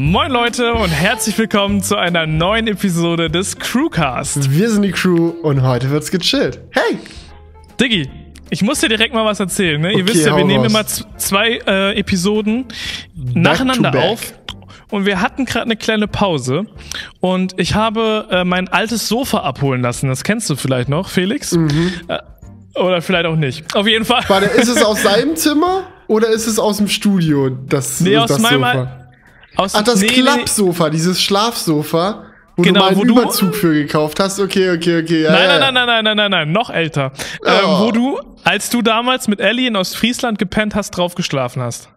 Moin Leute und herzlich willkommen zu einer neuen Episode des Crewcast. Wir sind die Crew und heute wird's gechillt. Hey! Diggi, ich muss dir direkt mal was erzählen. Ne? Ihr Okay, wisst ja, wir nehmen raus. immer zwei äh, Episoden nacheinander back. auf. Und wir hatten gerade eine kleine Pause und ich habe äh, mein altes Sofa abholen lassen. Das kennst du vielleicht noch, Felix? Mhm. Äh, oder vielleicht auch nicht. Auf jeden Fall. Warte, ist es aus seinem Zimmer oder ist es aus dem Studio? Das, Nee, aus das meinem Sofa? Aus, Ach, das nee, Klappsofa, dieses Schlafsofa, wo Genau, du mal einen wo du- Überzug für gekauft hast. Okay, okay, okay. Ja, Nein, ja, nein, ja. nein, nein, nein, nein, nein, nein, noch älter. Ähm, Oh. wo du, als du damals mit Ellie in Ostfriesland gepennt hast, drauf geschlafen hast.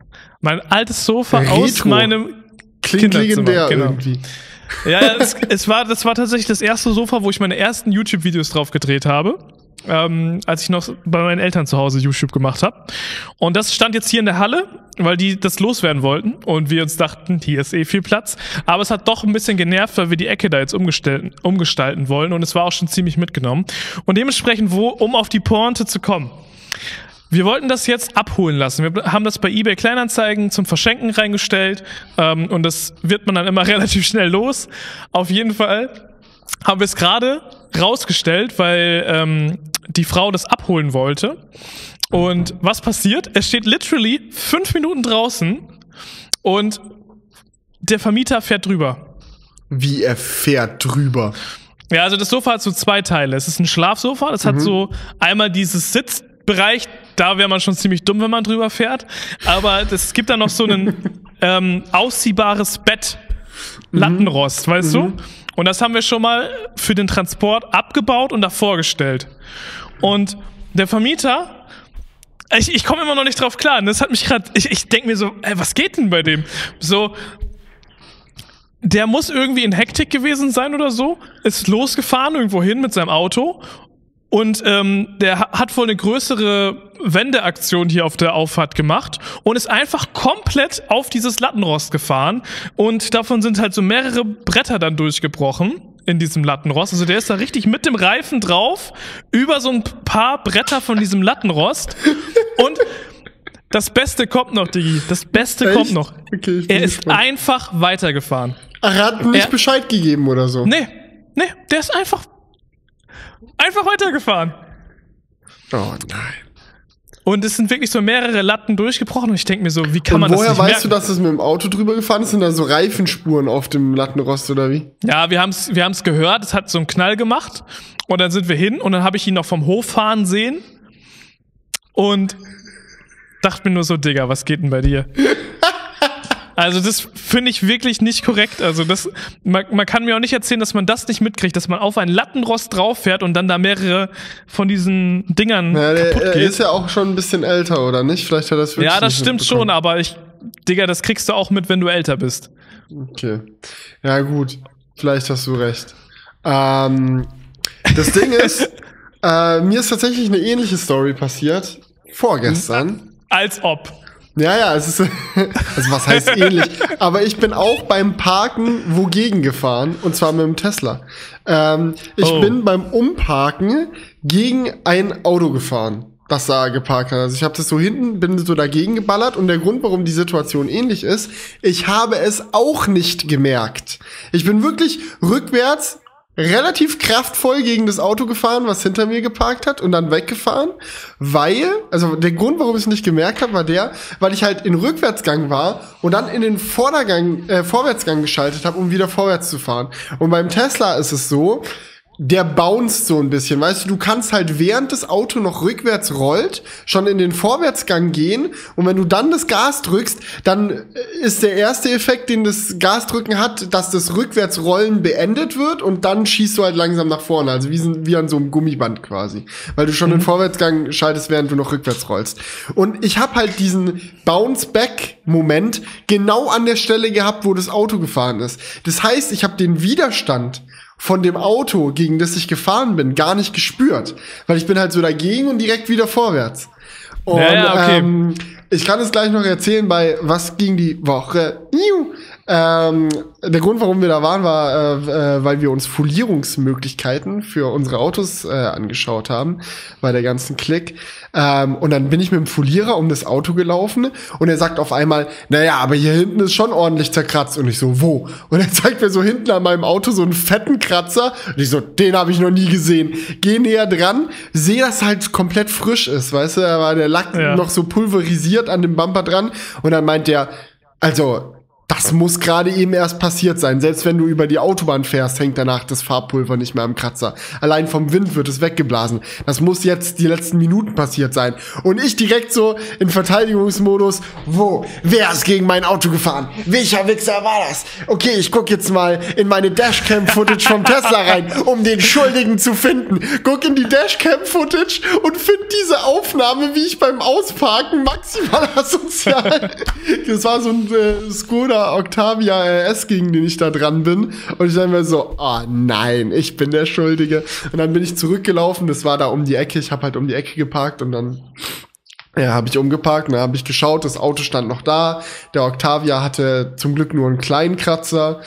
Mein altes Sofa aus Retro. meinem Klingt Kinderzimmer, legendär genau. irgendwie. Ja, ja es, es war, das war tatsächlich das erste Sofa, wo ich meine ersten YouTube-Videos drauf gedreht habe. Ähm, als ich noch bei meinen Eltern zu Hause YouTube gemacht habe. Und das stand jetzt hier in der Halle, weil die das loswerden wollten. Und wir uns dachten, hier ist eh viel Platz. Aber es hat doch ein bisschen genervt, weil wir die Ecke da jetzt umgestalten, umgestalten wollen. Und es war auch schon ziemlich mitgenommen. Und dementsprechend, wo, um auf die Pointe zu kommen. Wir wollten das jetzt abholen lassen. Wir haben das bei eBay Kleinanzeigen zum Verschenken reingestellt ähm, und das wird man dann immer relativ schnell los. Auf jeden Fall haben wir es gerade rausgestellt, weil ähm, die Frau das abholen wollte. Und was passiert? Es steht literally fünf Minuten draußen und der Vermieter fährt drüber. Wie er fährt drüber. Ja, also das Sofa hat so zwei Teile. Es ist ein Schlafsofa, das hat so einmal dieses Sitzbereich, da wäre man schon ziemlich dumm, wenn man drüber fährt. Aber es gibt dann noch so ein ähm, ausziehbares Bett, Lattenrost, weißt du? Und das haben wir schon mal für den Transport abgebaut und davor gestellt. Und der Vermieter, ich, ich komme immer noch nicht drauf klar. Und das hat mich gerade, ich, ich denke mir so, ey, was geht denn bei dem? So, der muss irgendwie in Hektik gewesen sein oder so, ist losgefahren irgendwo hin mit seinem Auto und ähm, der ha- hat wohl eine größere Wendeaktion hier auf der Auffahrt gemacht und ist einfach komplett auf dieses Lattenrost gefahren und davon sind halt so mehrere Bretter dann durchgebrochen in diesem Lattenrost. Also der ist da richtig mit dem Reifen drauf über so ein paar Bretter von diesem Lattenrost und das Beste kommt noch, Digi. Das Beste Echt? kommt noch. Okay, er ist gespannt. einfach weitergefahren. Ach, er hat nicht Er- Bescheid gegeben oder so. Nee, nee, der ist einfach, einfach weitergefahren. Oh nein. Und es sind wirklich so mehrere Latten durchgebrochen und ich denke mir so, wie kann Und man das woher weißt merken? du, dass es mit dem Auto drüber gefahren ist? Sind da so Reifenspuren auf dem Lattenrost oder wie? Ja, wir haben es wir haben's gehört, es hat so einen Knall gemacht und dann sind wir hin und dann habe ich ihn noch vom Hof fahren sehen und dachte mir nur so, Digga, was geht denn bei dir? Also das finde ich wirklich nicht korrekt. Also das, man, man kann mir auch nicht erzählen, dass man das nicht mitkriegt, dass man auf ein Lattenrost drauf fährt und dann da mehrere von diesen Dingern Ja, der, kaputt er geht. ist ja auch schon ein bisschen älter, oder nicht? Vielleicht hat das wirklich Ja, das stimmt schon, aber ich, Digga, das kriegst du auch mit, wenn du älter bist. Okay. Ja, gut. Vielleicht hast du recht. Ähm, das Ding ist, äh, mir ist tatsächlich eine ähnliche Story passiert. Vorgestern. Als ob. Ja, ja, es ist, also was heißt ähnlich? Aber ich bin auch beim Parken wogegen gefahren, und zwar mit dem Tesla. Ähm, ich Oh. bin beim Umparken gegen ein Auto gefahren, das da geparkt hat. Also ich habe das so hinten, bin so dagegen geballert und der Grund, warum die Situation ähnlich ist, ich habe es auch nicht gemerkt. Ich bin wirklich rückwärts relativ kraftvoll gegen das Auto gefahren, was hinter mir geparkt hat und dann weggefahren, weil, also der Grund, warum ich es nicht gemerkt habe, war der, weil ich halt in Rückwärtsgang war und dann in den Vordergang, äh, Vorwärtsgang geschaltet habe, um wieder vorwärts zu fahren. Und beim Tesla ist es so, der bounced so ein bisschen, weißt du, du kannst halt während das Auto noch rückwärts rollt, schon in den Vorwärtsgang gehen und wenn du dann das Gas drückst, dann äh, ist der erste Effekt, den das Gasdrücken hat, dass das Rückwärtsrollen beendet wird und dann schießt du halt langsam nach vorne, also wie, wie an so einem Gummiband quasi, weil du schon den Vorwärtsgang schaltest, während du noch rückwärts rollst. Und ich habe halt diesen Bounce-Back-Moment genau an der Stelle gehabt, wo das Auto gefahren ist. Das heißt, ich habe den Widerstand von dem Auto, gegen das ich gefahren bin, gar nicht gespürt. Weil ich bin halt so dagegen und direkt wieder vorwärts. Und, Ja, ja, okay. ähm, Ich kann es gleich noch erzählen bei Was ging die Woche? Iu. Ähm, der Grund, warum wir da waren, war, äh, äh, weil wir uns Folierungsmöglichkeiten für unsere Autos äh, angeschaut haben, bei der ganzen Klick. Ähm, und dann bin ich mit dem Folierer um das Auto gelaufen und er sagt auf einmal, naja, aber hier hinten ist schon ordentlich zerkratzt. Und ich so, wo? Und er zeigt mir so hinten an meinem Auto so einen fetten Kratzer. Und ich so, den habe ich noch nie gesehen. Geh näher dran, sehe, dass halt komplett frisch ist, weißt du, da war der Lack Ja. noch so pulverisiert an dem Bumper dran. Und dann meint er, also, das muss gerade eben erst passiert sein. Selbst wenn du über die Autobahn fährst, hängt danach das Farbpulver nicht mehr am Kratzer. Allein vom Wind wird es weggeblasen. Das muss jetzt die letzten Minuten passiert sein. Und ich direkt so in Verteidigungsmodus, wo? Wer ist gegen mein Auto gefahren? Welcher Wichser war das? Okay, ich guck jetzt mal in meine Dashcam-Footage vom Tesla rein, um den Schuldigen zu finden. Guck in die Dashcam-Footage und find diese Aufnahme, wie ich beim Ausparken maximal asozial. Das war so ein äh, Skoda Octavia RS, gegen den ich da dran bin. Und ich dachte mir so, oh nein, ich bin der Schuldige. Und dann bin ich zurückgelaufen, das war da um die Ecke. Ich habe halt um die Ecke geparkt und dann ja, habe ich umgeparkt, und dann habe ich geschaut, das Auto stand noch da. Der Octavia hatte zum Glück nur einen kleinen Kratzer.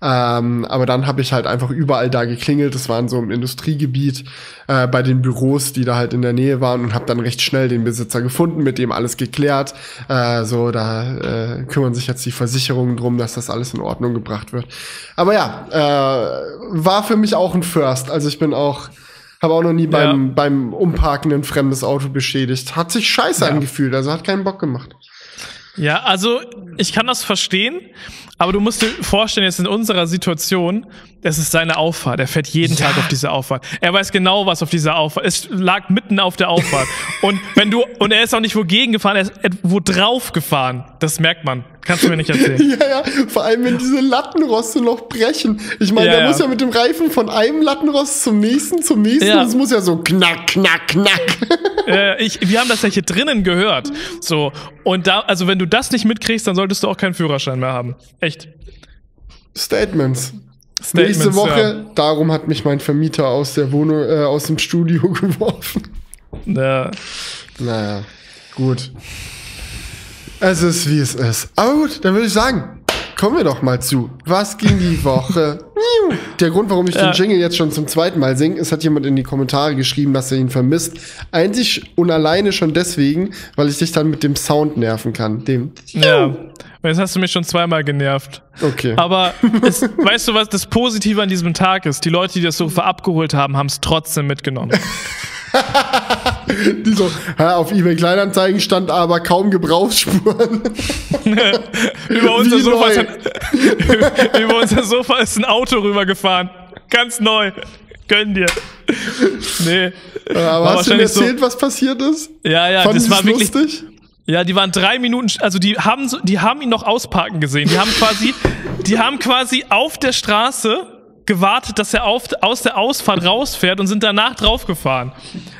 Ähm, aber dann habe ich halt einfach überall da geklingelt. Das waren so im Industriegebiet äh, bei den Büros, die da halt in der Nähe waren und habe dann recht schnell den Besitzer gefunden, mit dem alles geklärt. Äh, so, da äh, kümmern sich jetzt die Versicherungen drum, dass das alles in Ordnung gebracht wird. Aber ja, äh, war für mich auch ein First. Also ich bin auch habe auch noch nie beim, Ja. beim Umparken ein fremdes Auto beschädigt. Hat sich scheiße Ja. angefühlt, also hat keinen Bock gemacht. Ja, also ich kann das verstehen, aber du musst dir vorstellen, jetzt in unserer Situation, es ist seine Auffahrt. Er fährt jeden Ja. Tag auf diese Auffahrt. Er weiß genau, was auf dieser Auffahrt. Es lag mitten auf der Auffahrt. und wenn du und er ist auch nicht wogegen gefahren, er ist wo drauf gefahren. Das merkt man. Kannst du mir nicht erzählen. Ja, ja, vor allem wenn diese Lattenroste noch brechen. Ich meine, Ja, der ja. muss ja mit dem Reifen von einem Lattenrost zum nächsten, zum nächsten. Ja. Es muss ja so knack, knack, knack. äh, ich, wir haben das ja hier drinnen gehört. So und da, also wenn du das nicht mitkriegst, dann solltest du auch keinen Führerschein mehr haben. Echt. Statements. Statements, Nächste Woche, Ja. darum hat mich mein Vermieter aus der Wohnung, äh, aus dem Studio geworfen. Ja. Naja, gut. Es ist wie es ist. Aber gut, dann würde ich sagen, kommen wir doch mal zu. Was ging die Woche? Der Grund, warum ich Ja. den Jingle jetzt schon zum zweiten Mal singe, ist, hat jemand in die Kommentare geschrieben, dass er ihn vermisst. Einzig und alleine schon deswegen, weil ich dich dann mit dem Sound nerven kann. Dem. Ja. Und jetzt hast du mich schon zweimal genervt. Okay. Aber es, weißt du, was das Positive an diesem Tag ist? Die Leute, die das Sofa abgeholt haben, haben es trotzdem mitgenommen. Die so, auf eBay Kleinanzeigen stand aber kaum Gebrauchsspuren. über, unser Sofa ist, über unser Sofa ist ein Auto rübergefahren. Ganz neu. Gönn dir. Nee. aber War hast du mir wahrscheinlich so- erzählt, was passiert ist? Ja, ja, Fanden das war wirklich. lustig? Ja, die waren drei Minuten, also die haben, so, die haben ihn noch ausparken gesehen. Die haben quasi, die haben quasi auf der Straße gewartet, dass er auf, aus der Ausfahrt rausfährt und sind danach draufgefahren.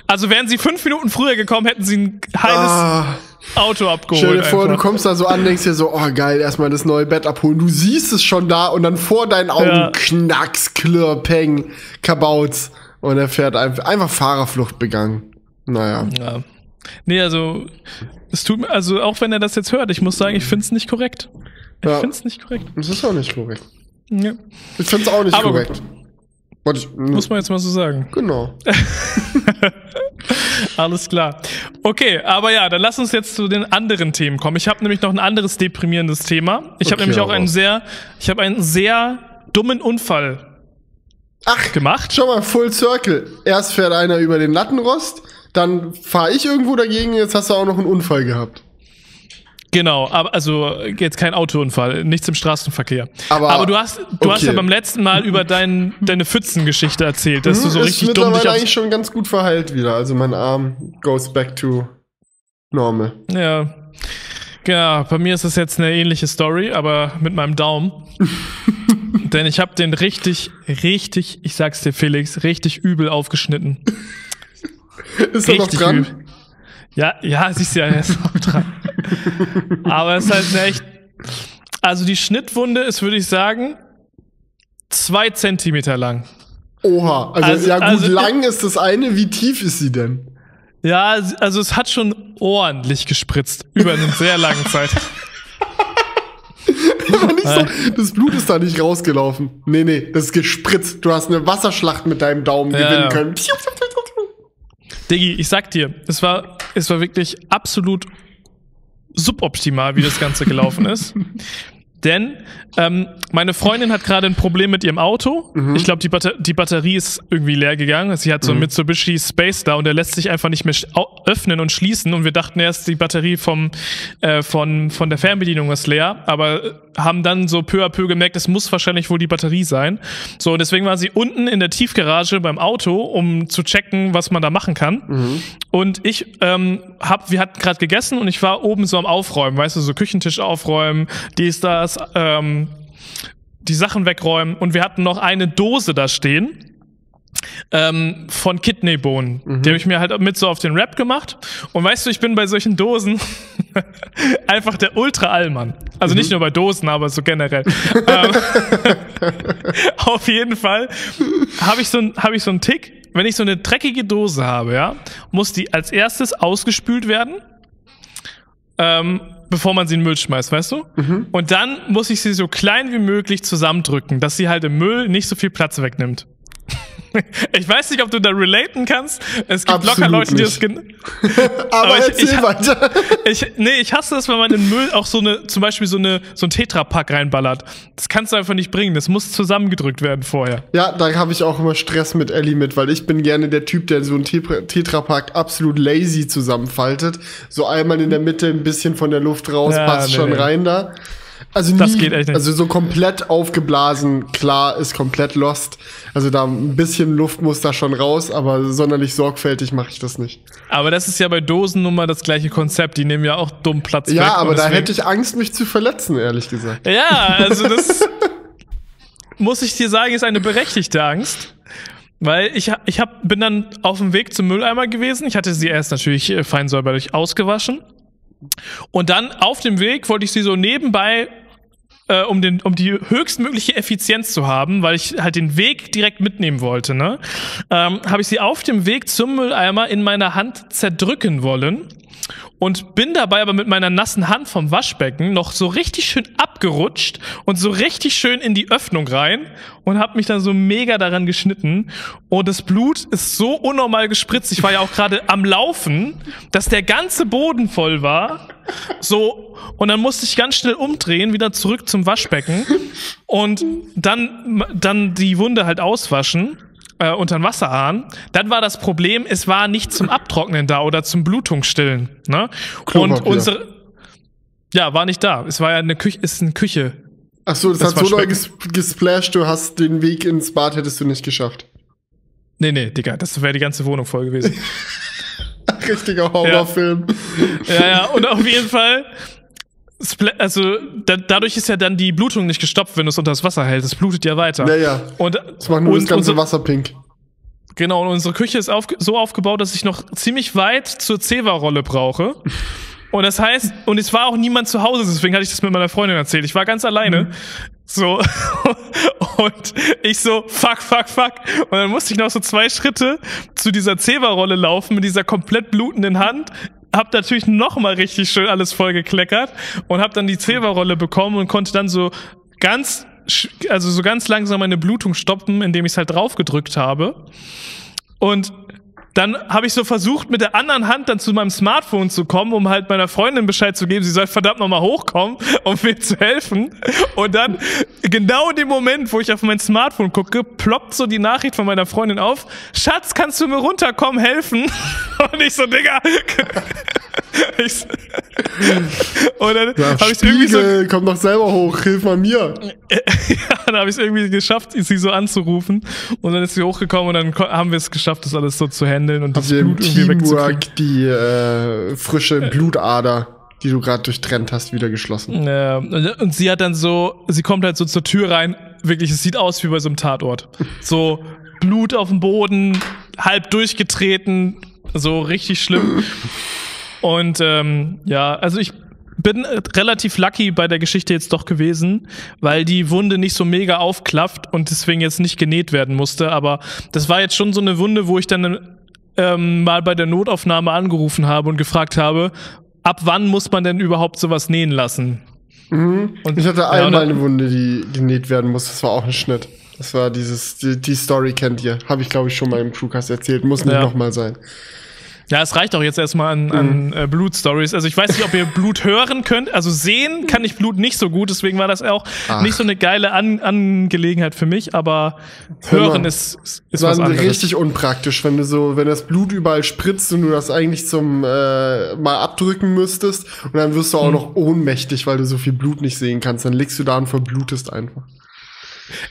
Also wären sie fünf Minuten früher gekommen, hätten sie ein heiles Ah. Auto abgeholt. Stell dir vor, du einfach. kommst da so an, denkst dir so, oh geil, erstmal das neue Bett abholen. Du siehst es schon da und dann vor deinen Augen Ja. knacks, klirr, peng, kabautz. Und er fährt einfach, einfach Fahrerflucht begangen. Naja. Ja. Nee, also, es tut mir, also auch wenn er das jetzt hört, ich muss sagen, ich find's nicht korrekt. Ich Ja. find's nicht korrekt. Das ist auch nicht korrekt. Ja. Ich find's auch nicht Aber korrekt. Ich, Muss man jetzt mal so sagen. genau. Alles klar. Okay, aber ja, dann lass uns jetzt zu den anderen Themen kommen. Ich habe nämlich noch ein anderes deprimierendes Thema. Ich habe Okay, nämlich auch einen sehr, ich habe einen sehr dummen Unfall Ach, gemacht. schau mal, Full Circle. Erst fährt einer über den Lattenrost, dann fahre ich irgendwo dagegen, jetzt hast du auch noch einen Unfall gehabt. Genau, aber also jetzt kein Autounfall, nichts im Straßenverkehr. Aber- du hast, du hast okay. ja beim letzten Mal über dein, deine Pfützengeschichte erzählt, dass du so Hm, richtig ist dumm mittlerweile aufs eigentlich schon ganz gut verheilt wieder. Also mein Arm goes back to normal. Ja. Genau, bei mir ist es jetzt eine ähnliche Story, aber mit meinem Daumen. Denn ich habe den richtig, richtig, ich sag's dir, Felix, richtig übel aufgeschnitten. Ist er noch dran? übel. Ja, ja, siehst du ja, er ist noch dran. aber es ist halt echt. Also die Schnittwunde ist, würde ich sagen, zwei Zentimeter lang. Oha, also, Also- ja gut, also- lang ist das eine, wie tief ist sie denn? Ja, also es hat schon ordentlich gespritzt über eine sehr lange Zeit. so, das Blut ist da nicht rausgelaufen. Nee, nee, das ist gespritzt. Du hast eine Wasserschlacht mit deinem Daumen ja, gewinnen können. Diggi, ich sag dir, es war, es war wirklich absolut suboptimal, wie das Ganze gelaufen ist. Denn ähm, meine Freundin hat gerade ein Problem mit ihrem Auto. Mhm. Ich glaube, die, Batter die Batterie ist irgendwie leer gegangen. Sie hat so ein mhm. Mitsubishi Space da und der lässt sich einfach nicht mehr öffnen und schließen. Und wir dachten erst, die Batterie vom, äh, von, von der Fernbedienung ist leer. Aber haben dann so peu à peu gemerkt, es muss wahrscheinlich wohl die Batterie sein. So, und deswegen war sie unten in der Tiefgarage beim Auto, um zu checken, was man da machen kann. Mhm. Und ich ähm, hab, wir hatten gerade gegessen und ich war oben so am Aufräumen, weißt du, so Küchentisch aufräumen, dies, das, ähm, die Sachen wegräumen. Und wir hatten noch eine Dose da stehen ähm, von Kidneybohnen. Mhm. Die habe ich mir halt mit so auf den Rap gemacht. Und weißt du, ich bin bei solchen Dosen einfach der Ultra-Allmann. Also mhm. nicht nur bei Dosen, aber so generell. ähm, auf jeden Fall habe ich, so hab ich so einen Tick. Wenn ich so eine dreckige Dose habe, ja, muss die als erstes ausgespült werden. Ähm, bevor man sie in den Müll schmeißt, weißt du? Mhm. Und dann muss ich sie so klein wie möglich zusammendrücken, dass sie halt im Müll nicht so viel Platz wegnimmt. Ich weiß nicht, ob du da relaten kannst. Es gibt Absolut locker Leute, die das Aber, Aber ich, erzähl ich, weiter. Ich, nee, ich hasse das, wenn man in Müll auch so eine, zum Beispiel so eine, so ein Tetrapack reinballert. Das kannst du einfach nicht bringen. Das muss zusammengedrückt werden vorher. Ja, da habe ich auch immer Stress mit Ellie mit, weil ich bin gerne der Typ, der so ein Tetrapack absolut lazy zusammenfaltet. So einmal in der Mitte ein bisschen von der Luft raus, ja, passt nee, schon nee. rein da. Also nie, das geht echt nicht. Also so komplett aufgeblasen, klar, ist komplett lost. Also da ein bisschen Luft muss da schon raus, aber sonderlich sorgfältig mache ich das nicht. Aber das ist ja bei Dosen nun mal das gleiche Konzept. Die nehmen ja auch dumm Platz ja, weg. Ja, aber da hätte ich Angst, mich zu verletzen, ehrlich gesagt. Ja, also das muss ich dir sagen, ist eine berechtigte Angst. Weil ich, ich hab, bin dann auf dem Weg zum Mülleimer gewesen. Ich hatte sie erst natürlich äh, fein säuberlich ausgewaschen. Und dann auf dem Weg wollte ich sie so nebenbei äh, um, den, um die höchstmögliche Effizienz zu haben, weil ich halt den Weg direkt mitnehmen wollte, ne, ähm, habe ich sie auf dem Weg zum Mülleimer in meiner Hand zerdrücken wollen und bin dabei aber mit meiner nassen Hand vom Waschbecken noch so richtig schön abgerutscht und so richtig schön in die Öffnung rein und habe mich dann so mega daran geschnitten und das Blut ist so unnormal gespritzt. Ich war ja auch gerade am Laufen, dass der ganze Boden voll war. So und dann musste ich ganz schnell umdrehen, wieder zurück zum Waschbecken und dann dann die Wunde halt auswaschen äh, unter den Wasserhahn. Dann war das Problem, es war nicht zum Abtrocknen da oder zum Blutungsstillen. Ne? Und unsere ja, war nicht da. Es war ja eine Küche, ist eine Küche. Ach so, das, das hat so doll ges gesplasht, du hast den Weg ins Bad hättest du nicht geschafft. Nee, nee, Digga, das wäre die ganze Wohnung voll gewesen. Richtiger Horrorfilm. Ja. ja, ja, und auf jeden Fall also da, dadurch ist ja dann die Blutung nicht gestoppt, wenn du es unter das Wasser hältst. Es blutet ja weiter. Ja, ja. Und, das macht nur und, das ganze Wasser pink. Genau, und unsere Küche ist auf, so aufgebaut, dass ich noch ziemlich weit zur Zewa-Rolle brauche. Und das heißt, und es war auch niemand zu Hause, deswegen hatte ich das mit meiner Freundin erzählt. Ich war ganz alleine. Mhm. So. Und ich so, fuck, fuck, fuck. Und dann musste ich noch so zwei Schritte zu dieser Zewa-Rolle laufen mit dieser komplett blutenden Hand hab natürlich noch mal richtig schön alles voll gekleckert und hab dann die Zewa-Rolle bekommen und konnte dann so ganz, also so ganz langsam meine Blutung stoppen, indem ich es halt draufgedrückt habe. Und dann habe ich so versucht, mit der anderen Hand dann zu meinem Smartphone zu kommen, um halt meiner Freundin Bescheid zu geben, sie soll verdammt nochmal hochkommen, um mir zu helfen. Und dann, genau in dem Moment, wo ich auf mein Smartphone gucke, ploppt so die Nachricht von meiner Freundin auf, Schatz, kannst du mir runterkommen, helfen? Und ich so, Digga. und dann ja, habe ich irgendwie so, komm doch selber hoch, hilf mal mir. ja, dann habe ich es irgendwie geschafft, sie so anzurufen. Und dann ist sie hochgekommen und dann haben wir es geschafft, das alles so zu handeln und das Blut irgendwie wegzukriegen. die äh, frische Blutader die du gerade durchtrennt hast, wieder geschlossen. Ja, und sie hat dann so, sie kommt halt so zur Tür rein, wirklich, es sieht aus wie bei so einem Tatort. So Blut auf dem Boden, halb durchgetreten, so richtig schlimm. Und ähm, ja, also ich bin relativ lucky bei der Geschichte jetzt doch gewesen, weil die Wunde nicht so mega aufklafft und deswegen jetzt nicht genäht werden musste. Aber das war jetzt schon so eine Wunde, wo ich dann ähm, mal bei der Notaufnahme angerufen habe und gefragt habe, ab wann muss man denn überhaupt sowas nähen lassen? Mhm. Und ich hatte ja, einmal eine Wunde, die genäht werden muss. Das war auch ein Schnitt. Das war dieses, die, die Story kennt ihr. Habe ich, glaube ich, schon mal im Crewcast erzählt. Muss nicht ja. nochmal sein. Ja, es reicht auch jetzt erstmal an, an mhm. äh, Blut-Stories. Also ich weiß nicht, ob ihr Blut hören könnt. Also sehen kann ich Blut nicht so gut, deswegen war das auch Ach. nicht so eine geile an Angelegenheit für mich, aber hören ist, ist, ist was anderes. richtig unpraktisch, wenn du so, wenn das Blut überall spritzt und du das eigentlich zum äh, mal abdrücken müsstest und dann wirst du auch mhm. noch ohnmächtig, weil du so viel Blut nicht sehen kannst. Dann liegst du da und verblutest einfach.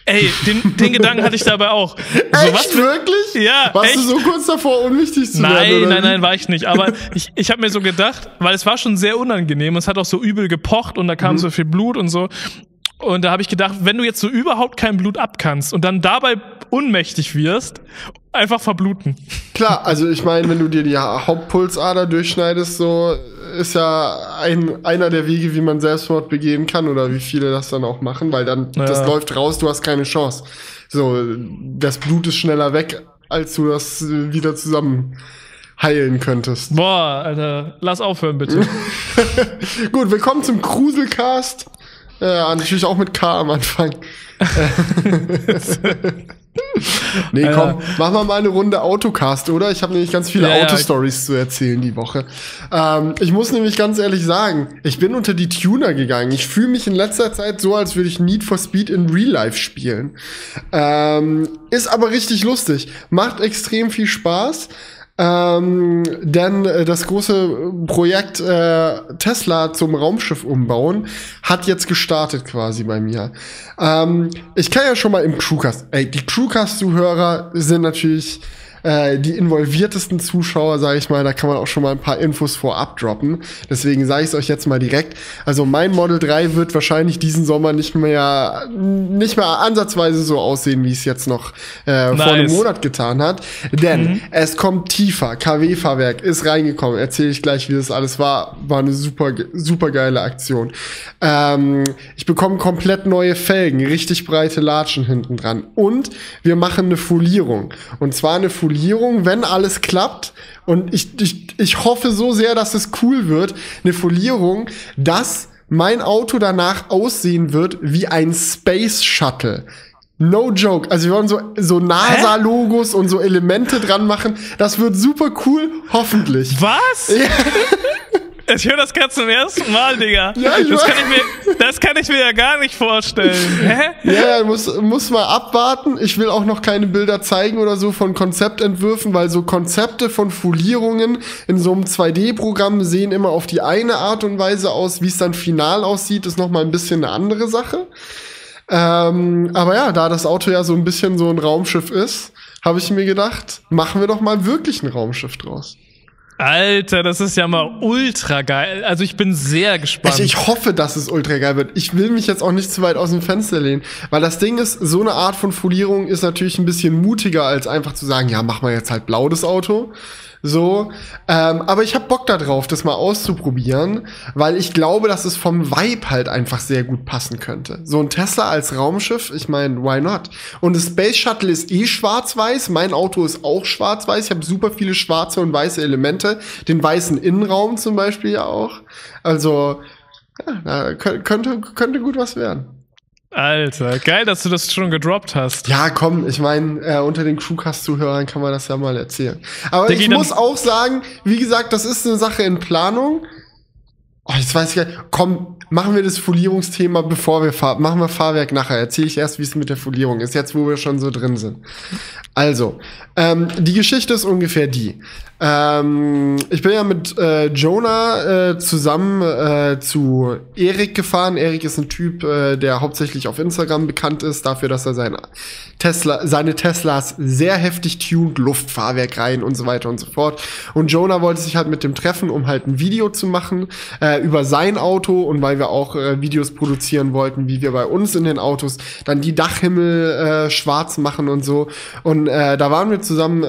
Ey, den, den Gedanken hatte ich dabei auch. So, echt, was wirklich? Ja. Warst echt? du so kurz davor, unwichtig zu nein, werden? Nein, nein, nein, war ich nicht. Aber ich, ich habe mir so gedacht, weil es war schon sehr unangenehm. Es hat auch so übel gepocht und da kam mhm. so viel Blut und so. Und da habe ich gedacht, wenn du jetzt so überhaupt kein Blut abkannst und dann dabei unmächtig wirst, einfach verbluten. Klar, also ich meine, wenn du dir die Hauptpulsader durchschneidest, so ist ja ein, einer der Wege, wie man Selbstmord begehen kann oder wie viele das dann auch machen, weil dann ja. das läuft raus, du hast keine Chance. So, das Blut ist schneller weg, als du das wieder zusammen heilen könntest. Boah, Alter, lass aufhören bitte. Gut, willkommen zum Kruselcast. Ja, natürlich auch mit K am Anfang. nee, komm, machen wir mal eine Runde Autocast, oder? Ich habe nämlich ganz viele ja, Autostories ja. zu erzählen die Woche. Ähm, ich muss nämlich ganz ehrlich sagen, ich bin unter die Tuner gegangen. Ich fühle mich in letzter Zeit so, als würde ich Need for Speed in Real Life spielen. Ähm, ist aber richtig lustig. Macht extrem viel Spaß. Ähm, denn äh, das große Projekt äh, Tesla zum Raumschiff umbauen hat jetzt gestartet quasi bei mir. Ähm, ich kann ja schon mal im Crewcast, ey, die Crewcast-Zuhörer sind natürlich äh, die involviertesten Zuschauer, sage ich mal, da kann man auch schon mal ein paar Infos vorab droppen. Deswegen sage ich es euch jetzt mal direkt. Also mein Model 3 wird wahrscheinlich diesen Sommer nicht mehr nicht mehr ansatzweise so aussehen, wie es jetzt noch äh, nice. vor einem Monat getan hat. Denn mhm. es kommt tiefer. KW-Fahrwerk ist reingekommen. Erzähle ich gleich, wie das alles war. War eine super super geile Aktion. Ähm, ich bekomme komplett neue Felgen, richtig breite Latschen hinten dran. Und wir machen eine Folierung. Und zwar eine Folierung Folierung, wenn alles klappt. Und ich, ich, ich hoffe so sehr, dass es cool wird. Eine Folierung, dass mein Auto danach aussehen wird wie ein Space Shuttle. No joke. Also wir wollen so, so NASA-Logos und so Elemente dran machen. Das wird super cool, hoffentlich. Was? Ja. Ich höre das gerade zum ersten Mal, Digga. Ja, ich das, kann ich mir, das kann ich mir ja gar nicht vorstellen. Hä? Ja, muss, muss mal abwarten. Ich will auch noch keine Bilder zeigen oder so von Konzeptentwürfen, weil so Konzepte von Folierungen in so einem 2D-Programm sehen immer auf die eine Art und Weise aus. Wie es dann final aussieht, ist noch mal ein bisschen eine andere Sache. Ähm, aber ja, da das Auto ja so ein bisschen so ein Raumschiff ist, habe ich mir gedacht, machen wir doch mal wirklich ein Raumschiff draus. Alter, das ist ja mal ultra geil. Also ich bin sehr gespannt. Ich, ich, hoffe, dass es ultra geil wird. Ich will mich jetzt auch nicht zu weit aus dem Fenster lehnen, weil das Ding ist, so eine Art von Folierung ist natürlich ein bisschen mutiger, als einfach zu sagen, ja, mach mal jetzt halt blau das Auto. So, ähm, aber ich habe Bock darauf, das mal auszuprobieren, weil ich glaube, dass es vom Vibe halt einfach sehr gut passen könnte. So ein Tesla als Raumschiff, ich meine, why not? Und das Space Shuttle ist eh schwarz-weiß, mein Auto ist auch schwarz-weiß. Ich habe super viele schwarze und weiße Elemente, den weißen Innenraum zum Beispiel ja auch. Also ja, könnte könnte gut was werden. Alter, geil, dass du das schon gedroppt hast. Ja, komm, ich meine, äh, unter den Crewcast-Zuhörern kann man das ja mal erzählen. Aber Der ich muss auch sagen, wie gesagt, das ist eine Sache in Planung. Oh, jetzt weiß ich gar nicht. Komm, machen wir das Folierungsthema, bevor wir fahren. Machen wir Fahrwerk nachher. Erzähle ich erst, wie es mit der Folierung ist, jetzt wo wir schon so drin sind. Also, ähm, die Geschichte ist ungefähr die. Ähm, ich bin ja mit äh, Jonah äh, zusammen äh, zu Erik gefahren. Erik ist ein Typ, äh, der hauptsächlich auf Instagram bekannt ist, dafür, dass er seine, Tesla, seine Teslas sehr heftig tuned, Luftfahrwerk rein und so weiter und so fort. Und Jonah wollte sich halt mit dem treffen, um halt ein Video zu machen äh, über sein Auto und weil wir auch äh, Videos produzieren wollten, wie wir bei uns in den Autos dann die Dachhimmel schwarz machen und so. Und da waren wir zusammen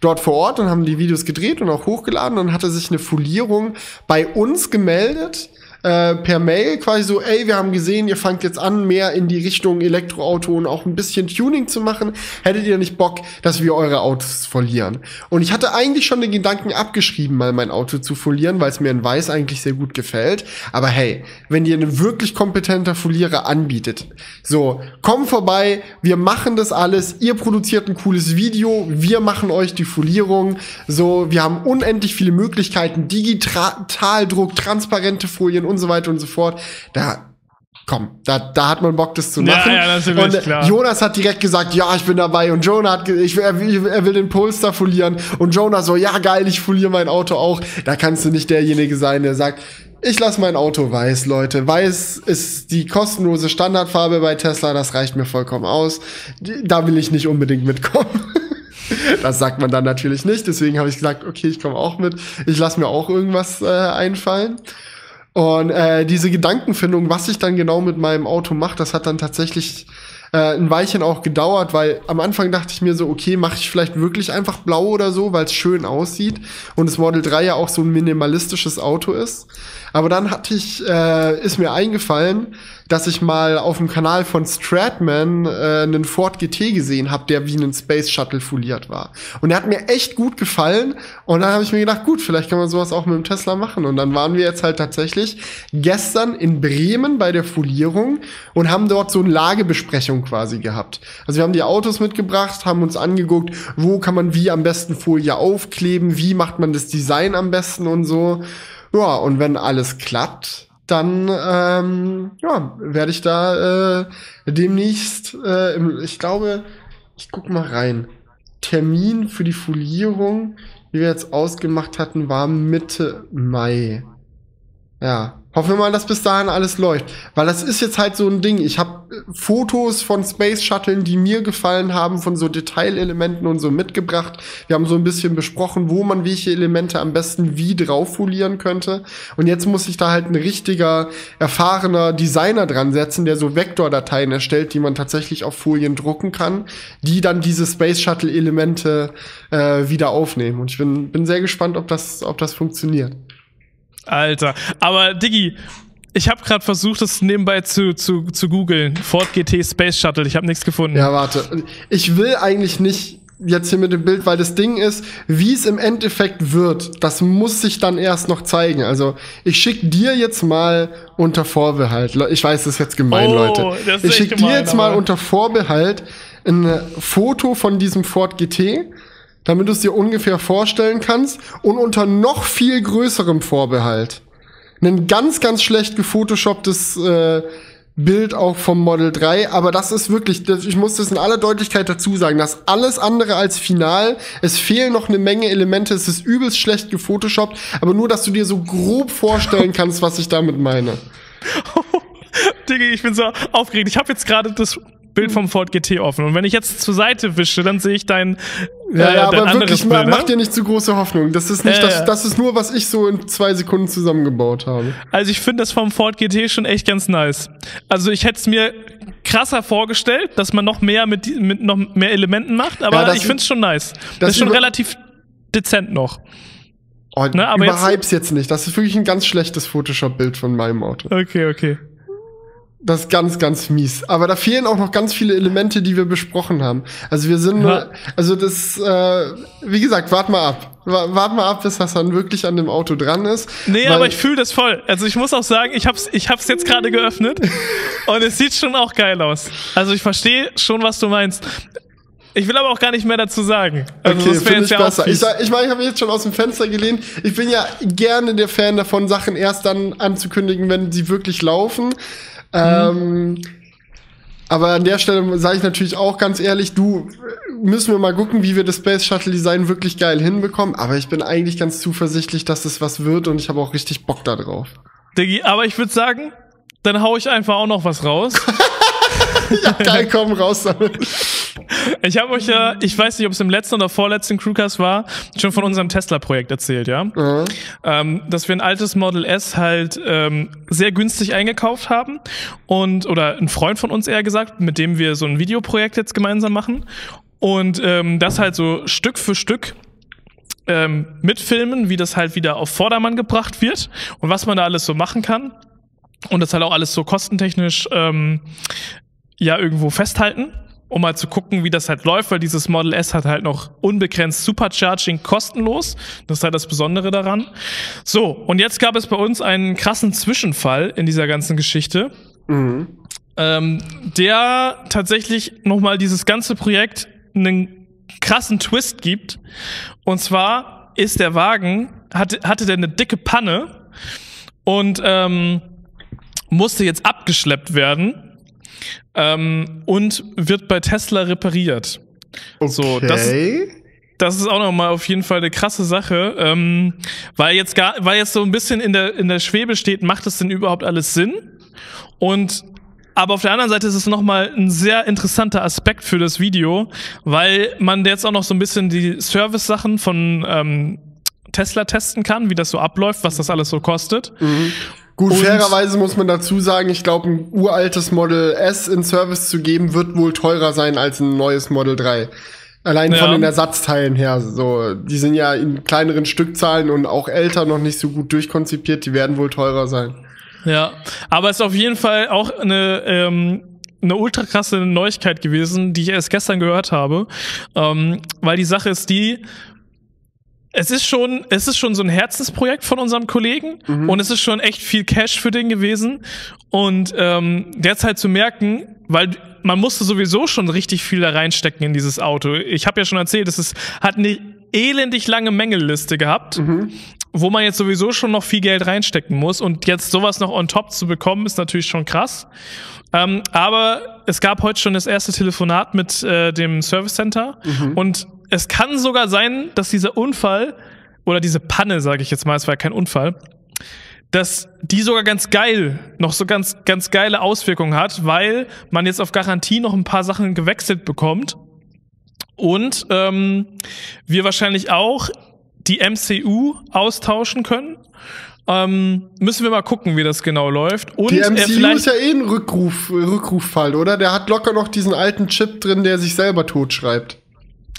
dort vor Ort und haben die Videos gedreht und auch hochgeladen. Und hatte sich eine Folierung bei uns gemeldet äh, per Mail quasi so, ey, wir haben gesehen, ihr fangt jetzt an, mehr in die Richtung Elektroauto und auch ein bisschen Tuning zu machen. Hättet ihr nicht Bock, dass wir eure Autos folieren? Und ich hatte eigentlich schon den Gedanken abgeschrieben, mal mein Auto zu folieren, weil es mir in Weiß eigentlich sehr gut gefällt. Aber hey, wenn ihr ein wirklich kompetenter Folierer anbietet, so, komm vorbei, wir machen das alles, ihr produziert ein cooles Video, wir machen euch die Folierung, so, wir haben unendlich viele Möglichkeiten, Digitaldruck, transparente Folien und so weiter und so fort. Da komm, da, da hat man Bock, das zu machen. Ja, ja, natürlich, und äh, klar. Jonas hat direkt gesagt, ja, ich bin dabei. Und Jonah hat, ich, er, will- er will den Polestar folieren. Und Jonah so, ja, geil, ich foliere mein Auto auch. Da kannst du nicht derjenige sein, der sagt, ich lasse mein Auto weiß, Leute. Weiß ist die kostenlose Standardfarbe bei Tesla, das reicht mir vollkommen aus. Da will ich nicht unbedingt mitkommen. Das sagt man dann natürlich nicht. Deswegen habe ich gesagt, okay, ich komme auch mit. Ich lasse mir auch irgendwas äh, einfallen. Und äh, diese Gedankenfindung, was ich dann genau mit meinem Auto mache, das hat dann tatsächlich äh, ein Weilchen auch gedauert, weil am Anfang dachte ich mir so, okay, mache ich vielleicht wirklich einfach blau oder so, weil es schön aussieht und das Model 3 ja auch so ein minimalistisches Auto ist. Aber dann hatte ich, äh, ist mir eingefallen, dass ich mal auf dem Kanal von Stratman äh, einen Ford GT gesehen habe, der wie ein Space Shuttle foliert war. Und der hat mir echt gut gefallen. Und dann habe ich mir gedacht, gut, vielleicht kann man sowas auch mit dem Tesla machen. Und dann waren wir jetzt halt tatsächlich gestern in Bremen bei der Folierung und haben dort so eine Lagebesprechung quasi gehabt. Also wir haben die Autos mitgebracht, haben uns angeguckt, wo kann man wie am besten Folie aufkleben, wie macht man das Design am besten und so. Ja, und wenn alles klappt, dann ähm, ja, werde ich da äh, demnächst, äh, im, ich glaube, ich guck mal rein. Termin für die Folierung, wie wir jetzt ausgemacht hatten, war Mitte Mai. Ja, hoffen wir mal, dass bis dahin alles läuft. Weil das ist jetzt halt so ein Ding. Ich habe Fotos von Space Shuttlen, die mir gefallen haben, von so Detailelementen und so mitgebracht. Wir haben so ein bisschen besprochen, wo man welche Elemente am besten wie drauf folieren könnte. Und jetzt muss sich da halt ein richtiger, erfahrener Designer dran setzen, der so Vektordateien erstellt, die man tatsächlich auf Folien drucken kann, die dann diese Space Shuttle Elemente äh, wieder aufnehmen. Und ich bin, bin sehr gespannt, ob das, ob das funktioniert. Alter. Aber Diggi, ich habe gerade versucht, das nebenbei zu, zu, zu googeln. Ford GT Space Shuttle. Ich habe nichts gefunden. Ja, warte. Ich will eigentlich nicht jetzt hier mit dem Bild, weil das Ding ist, wie es im Endeffekt wird, das muss sich dann erst noch zeigen. Also ich schick dir jetzt mal unter Vorbehalt. Ich weiß, das ist jetzt gemein, Oh, Leute. Ich echt schick dir jetzt mal unter Vorbehalt ein Foto von diesem Ford GT, damit du es dir ungefähr vorstellen kannst und unter noch viel größerem Vorbehalt ein ganz, ganz schlecht gefotoshopptes äh, Bild auch vom Model 3, aber das ist wirklich, ich muss das in aller Deutlichkeit dazu sagen, das alles andere als final. Es fehlen noch eine Menge Elemente, es ist übelst schlecht gefotoshoppt, aber nur, dass du dir so grob vorstellen kannst, was ich damit meine. Diggi, ich bin so aufgeregt. Ich habe jetzt gerade das Bild vom Ford GT offen. Und wenn ich jetzt zur Seite wische, dann sehe ich dein, Ja, äh, ja, dein aber wirklich, Bild. mach Ne? dir nicht zu große Hoffnung. Das ist nicht, Ja, das, das ist nur, was ich so in zwei Sekunden zusammengebaut habe. Also ich finde das vom Ford GT schon echt ganz nice. Also ich hätte es mir krasser vorgestellt, dass man noch mehr mit, mit noch mehr Elementen macht, aber Ja, ich finde es schon nice. Das, das ist schon relativ dezent noch. Oh, Ne, aber jetzt- überhype's jetzt nicht. Das ist wirklich ein ganz schlechtes Photoshop-Bild von meinem Auto. Okay, okay. Das ist ganz, ganz mies. Aber da fehlen auch noch ganz viele Elemente, die wir besprochen haben. Also wir sind, Ja. also das, äh, wie gesagt, wart mal ab. Wa- Wart mal ab, bis Hassan wirklich an dem Auto dran ist. Nee, aber ich fühle das voll. Also ich muss auch sagen, ich hab's, ich hab's jetzt gerade geöffnet und es sieht schon auch geil aus. Also ich verstehe schon, was du meinst. Ich will aber auch gar nicht mehr dazu sagen. Also Okay, das wär finde ich jetzt ja besser. Ich, sag- ich meine, ich habe mich jetzt schon aus dem Fenster gelehnt. Ich bin ja gerne der Fan davon, Sachen erst dann anzukündigen, wenn sie wirklich laufen. Ähm, aber an der Stelle sage ich natürlich auch ganz ehrlich, du müssen wir mal gucken, wie wir das Space Shuttle Design wirklich geil hinbekommen. Aber ich bin eigentlich ganz zuversichtlich, dass es was wird und ich habe auch richtig Bock da drauf. Diggi, aber ich würde sagen, dann hau ich einfach auch noch was raus. Ja, geil, komm raus damit. Ich habe euch ja, ich weiß nicht, ob es im letzten oder vorletzten Crewcast war, schon von unserem Tesla-Projekt erzählt, ja. Mhm. Ähm, dass wir ein altes Model S halt ähm, sehr günstig eingekauft haben und oder ein Freund von uns eher gesagt, mit dem wir so ein Videoprojekt jetzt gemeinsam machen und ähm, das halt so Stück für Stück ähm, mitfilmen, wie das halt wieder auf Vordermann gebracht wird und was man da alles so machen kann. und das halt auch alles so kostentechnisch ähm, ja irgendwo festhalten, um mal zu gucken, wie das halt läuft, weil dieses Model S hat halt noch unbegrenzt Supercharging kostenlos. Das ist halt das Besondere daran. So, und jetzt gab es bei uns einen krassen Zwischenfall in dieser ganzen Geschichte. Mhm. Ähm, der tatsächlich nochmal dieses ganze Projekt einen krassen Twist gibt. Und zwar ist der Wagen, hatte, hatte der eine dicke Panne und ähm, musste jetzt abgeschleppt werden ähm, und wird bei Tesla repariert. Okay. So, das, das ist auch nochmal auf jeden Fall eine krasse Sache, ähm, weil jetzt gar, weil jetzt so ein bisschen in der in der Schwebe steht, macht es denn überhaupt alles Sinn? Und aber auf der anderen Seite ist es nochmal ein sehr interessanter Aspekt für das Video, weil man jetzt auch noch so ein bisschen die Service-Sachen von ähm, Tesla testen kann, wie das so abläuft, was das alles so kostet. Mhm. Gut, Und- fairerweise muss man dazu sagen, ich glaube, ein uraltes Model S in Service zu geben, wird wohl teurer sein als ein neues Model 3. Allein von Ja. den Ersatzteilen her. So, die sind ja in kleineren Stückzahlen und auch älter noch nicht so gut durchkonzipiert, die werden wohl teurer sein. Ja, aber es ist auf jeden Fall auch eine, ähm, eine ultra krasse Neuigkeit gewesen, die ich erst gestern gehört habe. Ähm, weil die Sache ist die, es ist schon, es ist schon so ein Herzensprojekt von unserem Kollegen und es ist schon echt viel Cash für den gewesen. Und ähm, derzeit zu merken, weil man musste sowieso schon richtig viel da reinstecken in dieses Auto. Ich habe ja schon erzählt, es ist, hat eine elendig lange Mängelliste gehabt, wo man jetzt sowieso schon noch viel Geld reinstecken muss. Und jetzt sowas noch on top zu bekommen, ist natürlich schon krass. Ähm, aber es gab heute schon das erste Telefonat mit äh, dem Service Center und es kann sogar sein, dass dieser Unfall oder diese Panne, sage ich jetzt mal, es war ja kein Unfall, dass die sogar ganz geil, noch so ganz, ganz geile Auswirkungen hat, weil man jetzt auf Garantie noch ein paar Sachen gewechselt bekommt und ähm, wir wahrscheinlich auch die MCU austauschen können. Ähm, müssen wir mal gucken, wie das genau läuft. Und Die äh, MCU vielleicht ist ja eh ein Rückruf, Rückruffall, oder? Der hat locker noch diesen alten Chip drin, der sich selber totschreibt.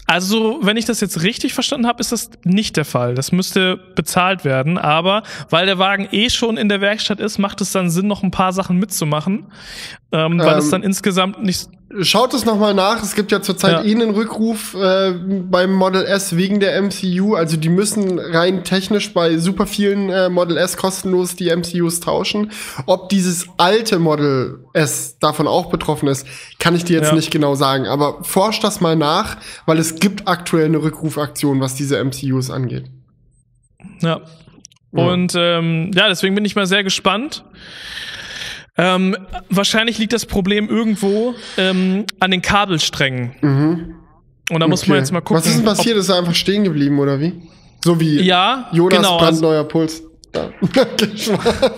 Also, wenn ich das jetzt richtig verstanden habe, ist das nicht der Fall. Das müsste bezahlt werden. Aber weil der Wagen eh schon in der Werkstatt ist, macht es dann Sinn, noch ein paar Sachen mitzumachen. Ähm, weil Ähm, es dann insgesamt nicht. Schaut es nochmal nach. Es gibt ja zurzeit Ja. eh einen Rückruf äh, beim Model S wegen der MCU. Also die müssen rein technisch bei super vielen äh, Model S kostenlos die MCUs tauschen. Ob dieses alte Model S davon auch betroffen ist, kann ich dir jetzt Ja. nicht genau sagen. Aber forsch das mal nach, weil es gibt aktuell eine Rückrufaktion, was diese MCUs angeht. Ja. Ja. Und ähm, ja, deswegen bin ich mal sehr gespannt. Ähm, wahrscheinlich liegt das Problem irgendwo ähm, an den Kabelsträngen. Und da muss man Okay. jetzt mal gucken. Was ist denn passiert? Ist er einfach stehen geblieben oder wie? So wie Ja, Jonas genau. Also, brandneuer Puls. Ja.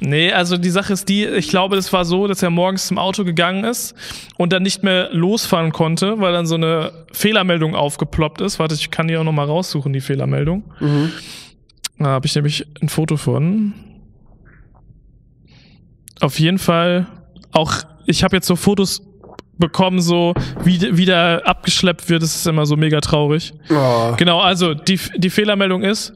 Nee, also die Sache ist die, ich glaube, das war so, dass er morgens zum Auto gegangen ist und dann nicht mehr losfahren konnte, weil dann so eine Fehlermeldung aufgeploppt ist. Warte, ich kann die auch noch mal raussuchen, die Fehlermeldung. mhm. Da habe ich nämlich ein Foto von. Auf jeden Fall auch, ich habe jetzt so Fotos bekommen, so wie, wie der abgeschleppt wird, das ist immer so mega traurig. Oh. Genau, also die, die Fehlermeldung ist,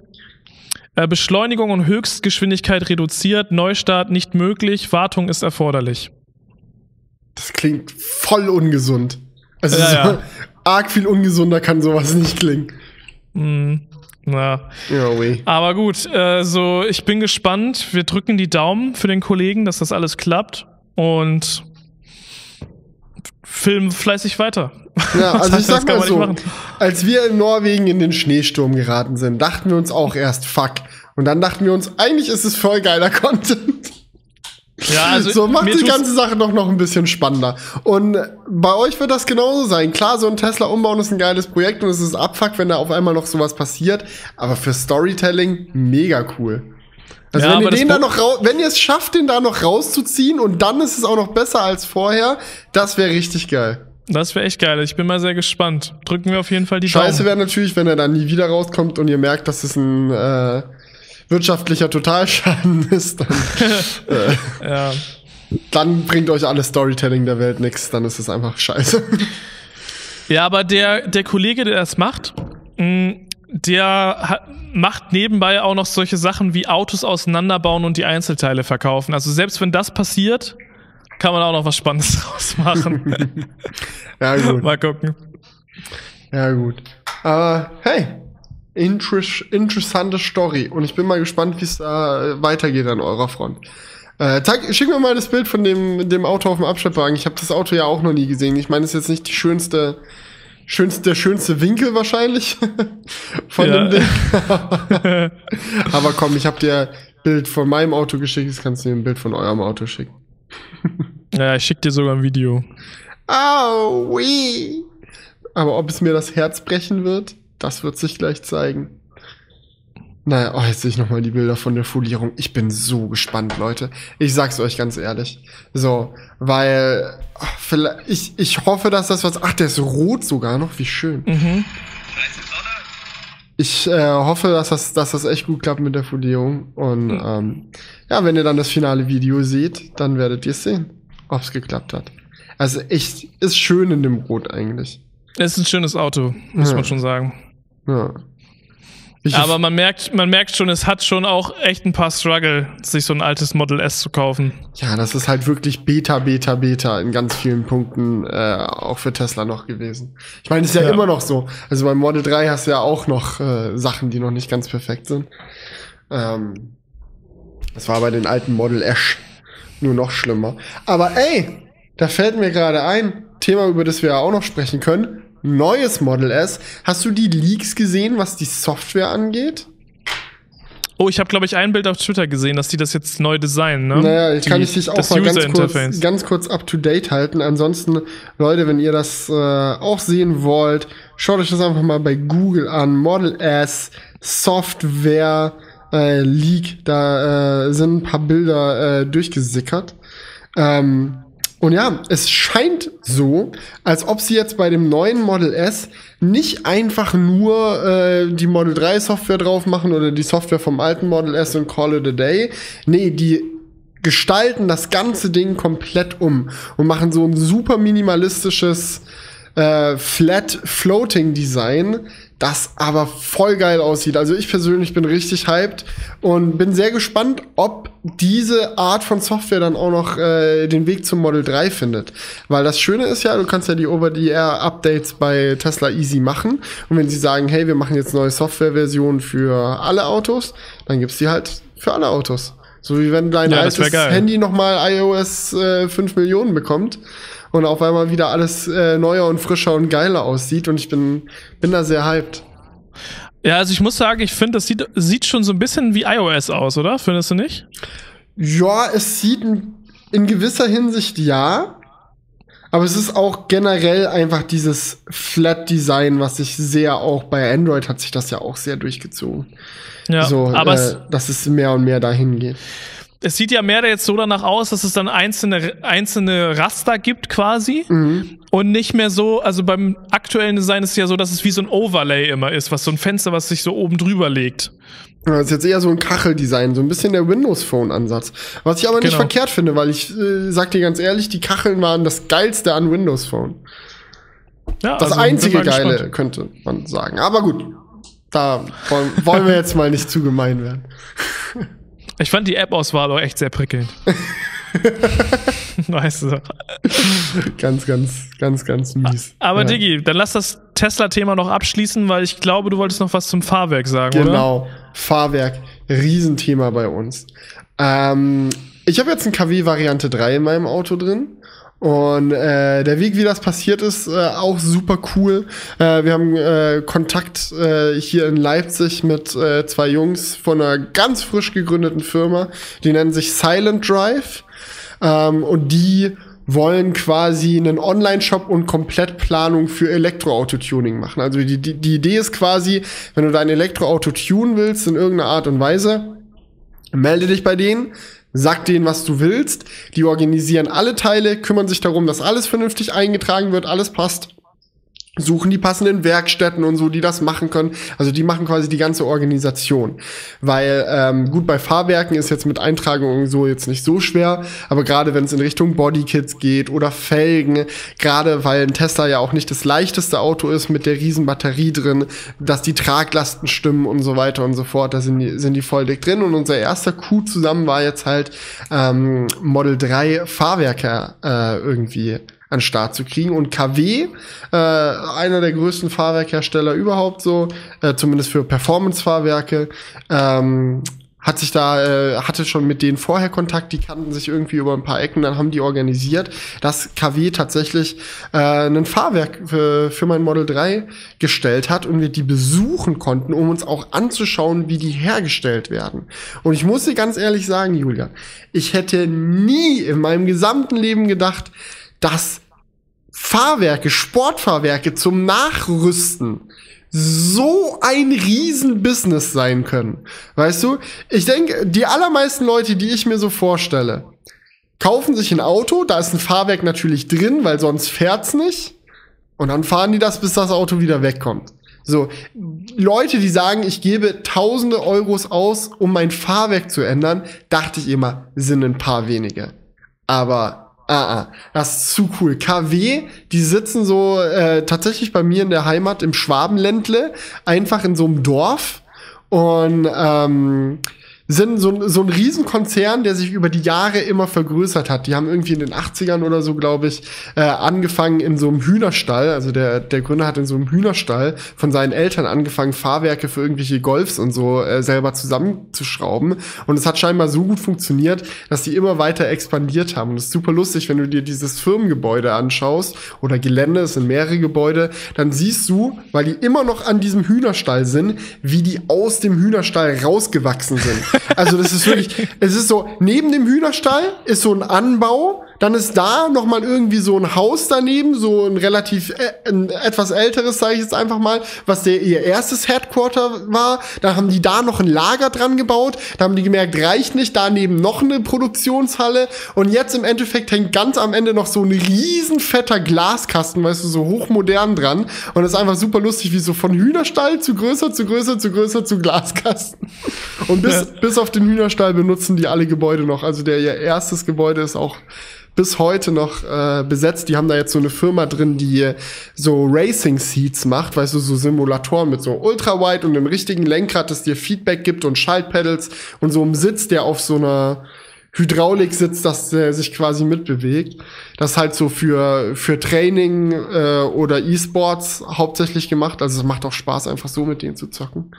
äh, Beschleunigung und Höchstgeschwindigkeit reduziert, Neustart nicht möglich, Wartung ist erforderlich. Das klingt voll ungesund. Also Ja, so ja. arg viel ungesunder kann sowas nicht klingen. Hm, na. Ja, weh. Aber gut, äh, so ich bin gespannt. Wir drücken die Daumen für den Kollegen, dass das alles klappt und filmen fleißig weiter. Ja, also ich sag mal so, als wir in Norwegen in den Schneesturm geraten sind, dachten wir uns auch erst, fuck. Und dann dachten wir uns, eigentlich ist es voll geiler Content. Ja, also so macht die ganze Sache doch noch ein bisschen spannender. Und bei euch wird das genauso sein. Klar, so ein Tesla umbauen ist ein geiles Projekt und es ist abfuck, wenn da auf einmal noch sowas passiert. Aber für Storytelling mega cool. Also Ja, wenn ihr den da noch wenn ihr es schafft, den da noch rauszuziehen und dann ist es auch noch besser als vorher, das wäre richtig geil. Das wäre echt geil. Ich bin mal sehr gespannt. Drücken wir auf jeden Fall die Scheiße Daumen. wäre natürlich, wenn er dann nie wieder rauskommt und ihr merkt, dass es ein äh, wirtschaftlicher Totalschaden ist. Dann, äh, Ja. dann bringt euch alles Storytelling der Welt nichts. Dann ist es einfach scheiße. Ja, aber der, der Kollege, der das macht, mh, der hat, macht nebenbei auch noch solche Sachen wie Autos auseinanderbauen und die Einzelteile verkaufen. Also selbst wenn das passiert, kann man auch noch was Spannendes draus machen. Ja, gut. Mal gucken. Ja, gut. Aber hey, interess interessante Story. Und ich bin mal gespannt, wie es da äh, weitergeht an eurer Front. Äh, zeig, schick mir mal das Bild von dem, dem Auto auf dem Abschleppwagen. Ich habe das Auto ja auch noch nie gesehen. Ich meine, es ist jetzt nicht die schönste, schönste, der schönste Winkel wahrscheinlich von dem Ding. Aber komm, ich habe dir Bild von meinem Auto geschickt. Jetzt kannst du mir ein Bild von eurem Auto schicken. Ja, ich schick dir sogar ein Video. Au, wee. Aber ob es mir das Herz brechen wird, das wird sich gleich zeigen. Naja, oh, jetzt sehe ich nochmal die Bilder von der Folierung. Ich bin so gespannt, Leute. Ich sag's euch ganz ehrlich. So, weil ach, vielleicht, ich, ich hoffe, dass das was. Ach, der ist rot sogar noch. Wie schön. Mhm. Ich äh, hoffe, dass das, dass das echt gut klappt mit der Folierung. Und ähm, ja, wenn ihr dann das finale Video seht, dann werdet ihr sehen, ob's geklappt hat. Also echt, ist schön in dem Rot eigentlich. Es ist ein schönes Auto, muss Ja. man schon sagen. Ja. Ich Aber man merkt, man merkt schon, es hat schon auch echt ein paar Struggle, sich so ein altes Model S zu kaufen. ja, das ist halt wirklich Beta, Beta, Beta in ganz vielen Punkten äh, auch für Tesla noch gewesen. Ich meine, ist ja, Ja. immer noch so. Also beim Model 3 hast du ja auch noch äh, Sachen, die noch nicht ganz perfekt sind. Ähm, das war bei den alten Model S nur noch schlimmer. Aber ey, da fällt mir gerade ein, Thema, über das wir ja auch noch sprechen können. Neues Model S. Hast du die Leaks gesehen, was die Software angeht? Oh, ich habe, glaube ich, ein Bild auf Twitter gesehen, dass die das jetzt neu designen, ne? Naja, ich kann Die- ich dich auch mal ganz kurz, ganz kurz up to date halten. Ansonsten, Leute, wenn ihr das äh, auch sehen wollt, schaut euch das einfach mal bei Google an. Model S, Software, äh, Leak, da äh, sind ein paar Bilder äh, durchgesickert. Ähm, und ja, es scheint so, als ob sie jetzt bei dem neuen Model S nicht einfach nur äh, die Model 3 Software drauf machen oder die Software vom alten Model S und call it a day. Nee, die gestalten das ganze Ding komplett um und machen so ein super minimalistisches äh, Flat Floating Design, das aber voll geil aussieht. Also ich persönlich bin richtig hyped und bin sehr gespannt, ob diese Art von Software dann auch noch äh, den Weg zum Model 3 findet. Weil das Schöne ist ja, du kannst ja die Over-the-Air-Updates bei Tesla easy machen. Und wenn sie sagen, hey, wir machen jetzt neue Softwareversionen für alle Autos, dann gibt's die halt für alle Autos. So wie wenn dein Ja, altes. Handy nochmal iOS äh, 5 Millionen bekommt und auf einmal wieder alles äh, neuer und frischer und geiler aussieht. Und ich bin, bin da sehr hyped. Ja, also ich muss sagen, ich finde, das sieht, sieht schon so ein bisschen wie iOS aus, oder? Findest du nicht? Ja, es sieht in, gewisser Hinsicht ja. Aber es ist auch generell einfach dieses Flat-Design, was sich sehr auch bei Android hat sich das ja auch sehr durchgezogen. Ja, so, aber äh, dass es mehr und mehr dahin geht. Es sieht ja mehr jetzt so danach aus, dass es dann einzelne, einzelne Raster gibt quasi Mhm. und nicht mehr so, also beim aktuellen Design ist es ja so, dass es wie so ein Overlay immer ist, was so ein Fenster, was sich so oben drüber legt. Das ist jetzt eher so ein Kacheldesign, so ein bisschen der Windows Phone Ansatz. Was ich aber nicht Genau. verkehrt finde, weil ich äh, sag dir ganz ehrlich, die Kacheln waren das geilste an Windows Phone. Ja, Das also, einzige geile, gespannt. könnte man sagen. Aber gut, da wollen, wollen wir jetzt mal nicht zu gemein werden. Ich fand die App-Auswahl auch echt sehr prickelnd. weißt du. Ganz, ganz, ganz, ganz mies. Aber ja. Diggi, dann lass das Tesla-Thema noch abschließen, weil ich glaube, du wolltest noch was zum Fahrwerk sagen, oder? Genau, Fahrwerk, Riesenthema bei uns. Ähm, ich habe jetzt ein KW Variante 3 in meinem Auto drin. Und äh, der Weg, wie das passiert ist, äh, auch super cool. Äh, wir haben äh, Kontakt äh, hier in Leipzig mit äh, zwei Jungs von einer ganz frisch gegründeten Firma. Die nennen sich Silent Drive. Ähm, und die wollen quasi einen Online-Shop und Komplettplanung für Elektroauto-Tuning machen. Also die, die, die Idee ist quasi, wenn du dein Elektroauto tunen willst in irgendeiner Art und Weise, melde dich bei denen, sag denen, was du willst. Die organisieren alle Teile, kümmern sich darum, dass alles vernünftig eingetragen wird, alles passt. Suchen die passenden Werkstätten und so, die das machen können. Also die machen quasi die ganze Organisation. Weil ähm, gut, bei Fahrwerken ist jetzt mit Eintragungen so jetzt nicht so schwer, aber gerade wenn es in Richtung Bodykits geht oder Felgen, gerade weil ein Tesla ja auch nicht das leichteste Auto ist mit der riesen Batterie drin, dass die Traglasten stimmen und so weiter und so fort, da sind die, sind die voll dick drin. Und unser erster Coup zusammen war jetzt halt ähm, Model 3 Fahrwerke äh, irgendwie an Start zu kriegen. Und KW, äh, einer der größten Fahrwerkhersteller überhaupt so, äh, zumindest für Performance-Fahrwerke, ähm, hat sich da, äh, hatte schon mit denen vorher Kontakt, die kannten sich irgendwie über ein paar Ecken, dann haben die organisiert, dass KW tatsächlich äh, ein Fahrwerk für, für mein Model 3 gestellt hat und wir die besuchen konnten, um uns auch anzuschauen, wie die hergestellt werden. Und ich muss dir ganz ehrlich sagen, Julia, ich hätte nie in meinem gesamten Leben gedacht, dass Fahrwerke, Sportfahrwerke zum Nachrüsten so ein Riesenbusiness sein können. Weißt du? Ich denke, die allermeisten Leute, die ich mir so vorstelle, kaufen sich ein Auto, da ist ein Fahrwerk natürlich drin, weil sonst fährt's nicht. Und dann fahren die das, bis das Auto wieder wegkommt. So, Leute, die sagen, ich gebe tausende Euros aus, um mein Fahrwerk zu ändern, dachte ich immer, sind ein paar wenige. Aber Ah, ah, das ist zu cool. KW, die sitzen so äh, tatsächlich bei mir in der Heimat im Schwabenländle, einfach in so einem Dorf. Und ähm, sind so, so ein Riesenkonzern, der sich über die Jahre immer vergrößert hat. Die haben irgendwie in den 80ern oder so, glaube ich, äh, angefangen in so einem Hühnerstall. Also der, der Gründer hat in so einem Hühnerstall von seinen Eltern angefangen, Fahrwerke für irgendwelche Golfs und so äh, selber zusammenzuschrauben. Und es hat scheinbar so gut funktioniert, dass die immer weiter expandiert haben. Und es ist super lustig, wenn du dir dieses Firmengebäude anschaust oder Gelände, es sind mehrere Gebäude, dann siehst du, weil die immer noch an diesem Hühnerstall sind, wie die aus dem Hühnerstall rausgewachsen sind. Also das ist wirklich, es ist so, neben dem Hühnerstall ist so ein Anbau, dann ist da noch mal irgendwie so ein Haus daneben, so ein relativ äh, ein etwas älteres, sage ich jetzt einfach mal, was der ihr erstes Headquarter war. Dann haben die da noch ein Lager dran gebaut. Da haben die gemerkt, reicht nicht. Daneben noch eine Produktionshalle. Und jetzt im Endeffekt hängt ganz am Ende noch so ein riesen fetter Glaskasten, weißt du, so hochmodern dran. Und das ist einfach super lustig, wie so von Hühnerstall zu größer, zu größer, zu größer zu Glaskasten. Und bis, ja. bis auf den Hühnerstall benutzen die alle Gebäude noch. Also der ihr erstes Gebäude ist auch bis heute noch äh, besetzt. Die haben da jetzt so eine Firma drin, die so Racing Seats macht, weißt du, so Simulatoren mit so Ultrawide und einem richtigen Lenkrad, das dir Feedback gibt und Schaltpedals und so einem Sitz, der auf so einer Hydraulik sitzt, dass der sich quasi mitbewegt. Das halt so für, für Training äh, oder E-Sports hauptsächlich gemacht. Also es macht auch Spaß, einfach so mit denen zu zocken.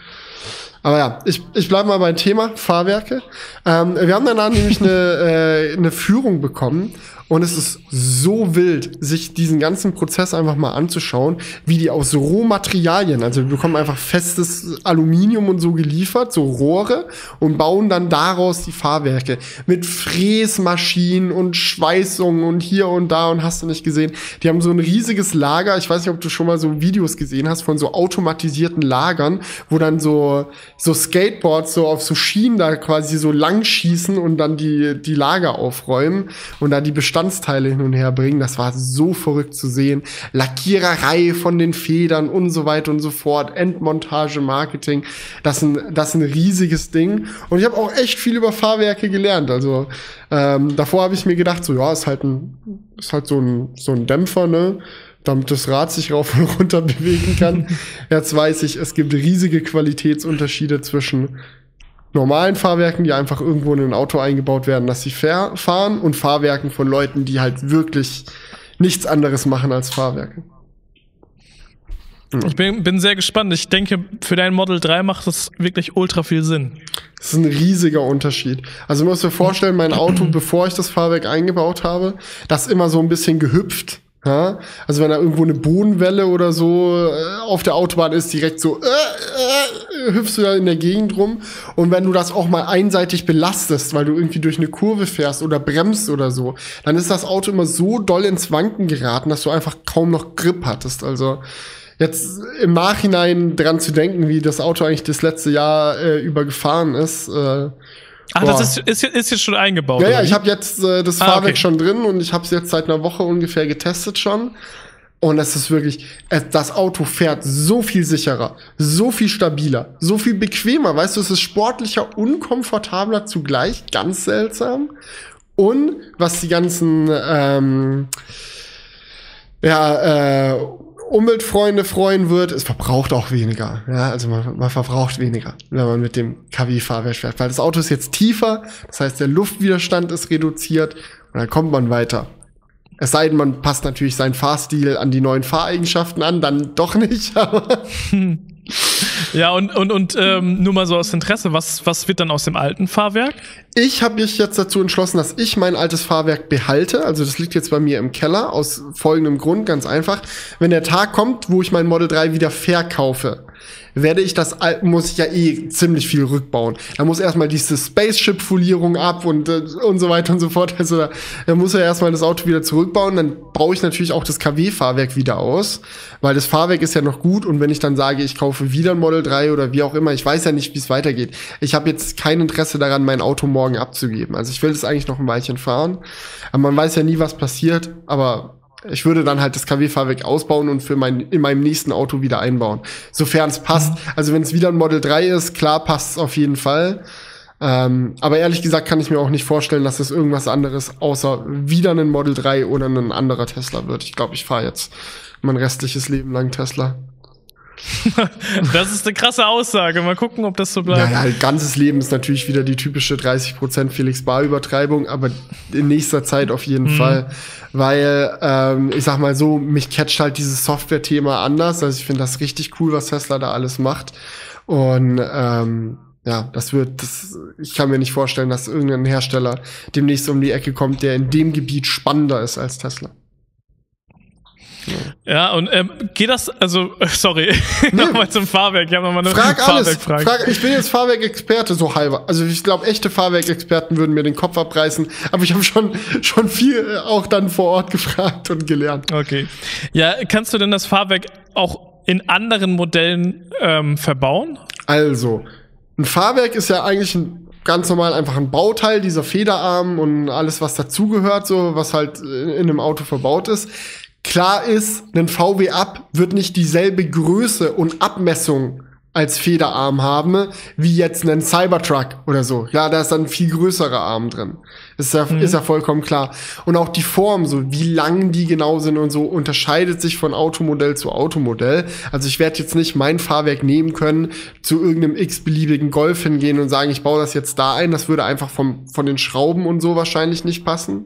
Aber ja, ich, ich bleibe mal beim Thema Fahrwerke. Ähm, wir haben danach nämlich eine, äh, eine Führung bekommen und es ist so wild, sich diesen ganzen Prozess einfach mal anzuschauen, wie die aus Rohmaterialien, also wir bekommen einfach festes Aluminium und so geliefert, so Rohre und bauen dann daraus die Fahrwerke mit Fräsmaschinen und Schweißungen und hier und da und hast du nicht gesehen. Die haben so ein riesiges Lager. Ich weiß nicht, ob du schon mal so Videos gesehen hast von so automatisierten Lagern, wo dann so, so Skateboards so auf so Schienen da quasi so lang schießen und dann die, die Lager aufräumen und da die Bestand Bestandteile hin und her bringen. Das war so verrückt zu sehen. Lackiererei von den Federn und so weiter und so fort. Endmontage, Marketing. Das ist ein, das ein riesiges Ding. Und ich habe auch echt viel über Fahrwerke gelernt. Also ähm, davor habe ich mir gedacht, so ja, ist halt ein, ist halt so ein, so ein Dämpfer, ne? damit das Rad sich rauf und runter bewegen kann. Jetzt weiß ich, es gibt riesige Qualitätsunterschiede zwischen normalen Fahrwerken, die einfach irgendwo in ein Auto eingebaut werden, dass sie fahren und Fahrwerken von Leuten, die halt wirklich nichts anderes machen als Fahrwerke. Ich bin, bin sehr gespannt. Ich denke, für dein Model 3 macht das wirklich ultra viel Sinn. Das ist ein riesiger Unterschied. Also du musst dir vorstellen, mein Auto, bevor ich das Fahrwerk eingebaut habe, das immer so ein bisschen gehüpft. Ja? Also wenn da irgendwo eine Bodenwelle oder so äh, auf der Autobahn ist, direkt so äh, äh, hüpfst du da in der Gegend rum. Und wenn du das auch mal einseitig belastest, weil du irgendwie durch eine Kurve fährst oder bremst oder so, dann ist das Auto immer so doll ins Wanken geraten, dass du einfach kaum noch Grip hattest. Also jetzt im Nachhinein dran zu denken, wie das Auto eigentlich das letzte Jahr äh, über gefahren ist, äh, Ach, Boah. das ist, ist, ist jetzt schon eingebaut. Ja, ja, ich habe jetzt äh, das ah, Fahrwerk okay. schon drin und ich habe es jetzt seit einer Woche ungefähr getestet schon. Und es ist wirklich, das Auto fährt so viel sicherer, so viel stabiler, so viel bequemer. Weißt du, es ist sportlicher, unkomfortabler zugleich, ganz seltsam. Und was die ganzen, ähm, ja, äh, Umweltfreunde freuen wird, es verbraucht auch weniger. Ja, also man, man verbraucht weniger, wenn man mit dem KW-Fahrwerk fährt. Weil das Auto ist jetzt tiefer, das heißt, der Luftwiderstand ist reduziert und dann kommt man weiter. Es sei denn, man passt natürlich seinen Fahrstil an die neuen Fahreigenschaften an, dann doch nicht. ja, und, und, und ähm, nur mal so aus Interesse, was, was wird dann aus dem alten Fahrwerk? Ich habe mich jetzt dazu entschlossen, dass ich mein altes Fahrwerk behalte. Also das liegt jetzt bei mir im Keller aus folgendem Grund, ganz einfach. Wenn der Tag kommt, wo ich mein Model 3 wieder verkaufe, werde ich das, muss ich ja eh ziemlich viel rückbauen. Da muss erstmal diese Spaceship-Folierung ab und, äh, und so weiter und so fort. Also da, da muss er erstmal das Auto wieder zurückbauen. Dann baue ich natürlich auch das KW-Fahrwerk wieder aus, weil das Fahrwerk ist ja noch gut und wenn ich dann sage, ich kaufe wieder ein Model 3 oder wie auch immer, ich weiß ja nicht, wie es weitergeht. Ich habe jetzt kein Interesse daran, mein Auto morgen abzugeben. Also ich will das eigentlich noch ein Weilchen fahren. Aber man weiß ja nie, was passiert. Aber ich würde dann halt das KW-Fahrwerk ausbauen und für mein, in meinem nächsten Auto wieder einbauen. Sofern es passt. Mhm. Also wenn es wieder ein Model 3 ist, klar passt es auf jeden Fall. Ähm, aber ehrlich gesagt kann ich mir auch nicht vorstellen, dass es irgendwas anderes außer wieder ein Model 3 oder ein anderer Tesla wird. Ich glaube, ich fahre jetzt mein restliches Leben lang Tesla. das ist eine krasse Aussage. Mal gucken, ob das so bleibt. Naja, ganzes Leben ist natürlich wieder die typische 30% Felix Bar-Übertreibung, aber in nächster Zeit auf jeden mhm. Fall. Weil, ähm, ich sag mal so, mich catcht halt dieses Software-Thema anders. Also ich finde das richtig cool, was Tesla da alles macht. Und ähm, ja, das wird, das, ich kann mir nicht vorstellen, dass irgendein Hersteller demnächst um die Ecke kommt, der in dem Gebiet spannender ist als Tesla. Ja, und ähm, geht das, also, sorry, nee. nochmal zum Fahrwerk. Ich habe nochmal eine Frag Fahrwerkfrage. Frag, ich bin jetzt Fahrwerkexperte, so halber. Also ich glaube, echte Fahrwerkexperten würden mir den Kopf abreißen, aber ich habe schon, schon viel auch dann vor Ort gefragt und gelernt. Okay. Ja, kannst du denn das Fahrwerk auch in anderen Modellen ähm, verbauen? Also, ein Fahrwerk ist ja eigentlich ein ganz normal einfach ein Bauteil, dieser Federarm und alles, was dazugehört, so was halt in einem Auto verbaut ist. Klar ist, ein VW Up wird nicht dieselbe Größe und Abmessung als Federarm haben, wie jetzt ein Cybertruck oder so. Ja, da ist dann ein viel größerer Arm drin. Ist ja, mhm. ist ja vollkommen klar. Und auch die Form, so wie lang die genau sind und so, unterscheidet sich von Automodell zu Automodell. Also ich werde jetzt nicht mein Fahrwerk nehmen können, zu irgendeinem x-beliebigen Golf hingehen und sagen, ich baue das jetzt da ein. Das würde einfach vom, von den Schrauben und so wahrscheinlich nicht passen.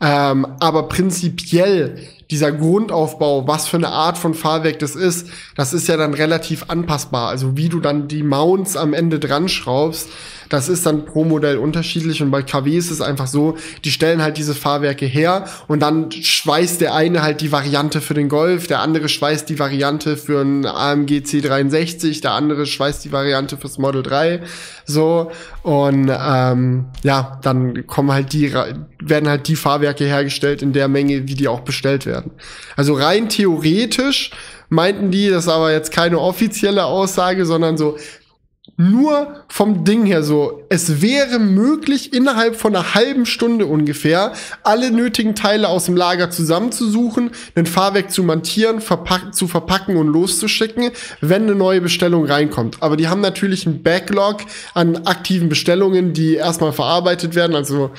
Ähm, aber prinzipiell dieser Grundaufbau, was für eine Art von Fahrwerk das ist, das ist ja dann relativ anpassbar. Also wie du dann die Mounts am Ende dran schraubst, das ist dann pro Modell unterschiedlich und bei KW ist es einfach so, die stellen halt diese Fahrwerke her und dann schweißt der eine halt die Variante für den Golf, der andere schweißt die Variante für einen AMG C63, der andere schweißt die Variante fürs Model 3, so und ähm, ja, dann kommen halt die werden halt die Fahrwerke hergestellt in der Menge, wie die auch bestellt werden. Also rein theoretisch meinten die, das ist aber jetzt keine offizielle Aussage, sondern so, nur vom Ding her so, es wäre möglich, innerhalb von einer halben Stunde ungefähr alle nötigen Teile aus dem Lager zusammenzusuchen, ein Fahrwerk zu montieren, verpack zu verpacken und loszuschicken, wenn eine neue Bestellung reinkommt. Aber die haben natürlich einen Backlog an aktiven Bestellungen, die erstmal verarbeitet werden. Also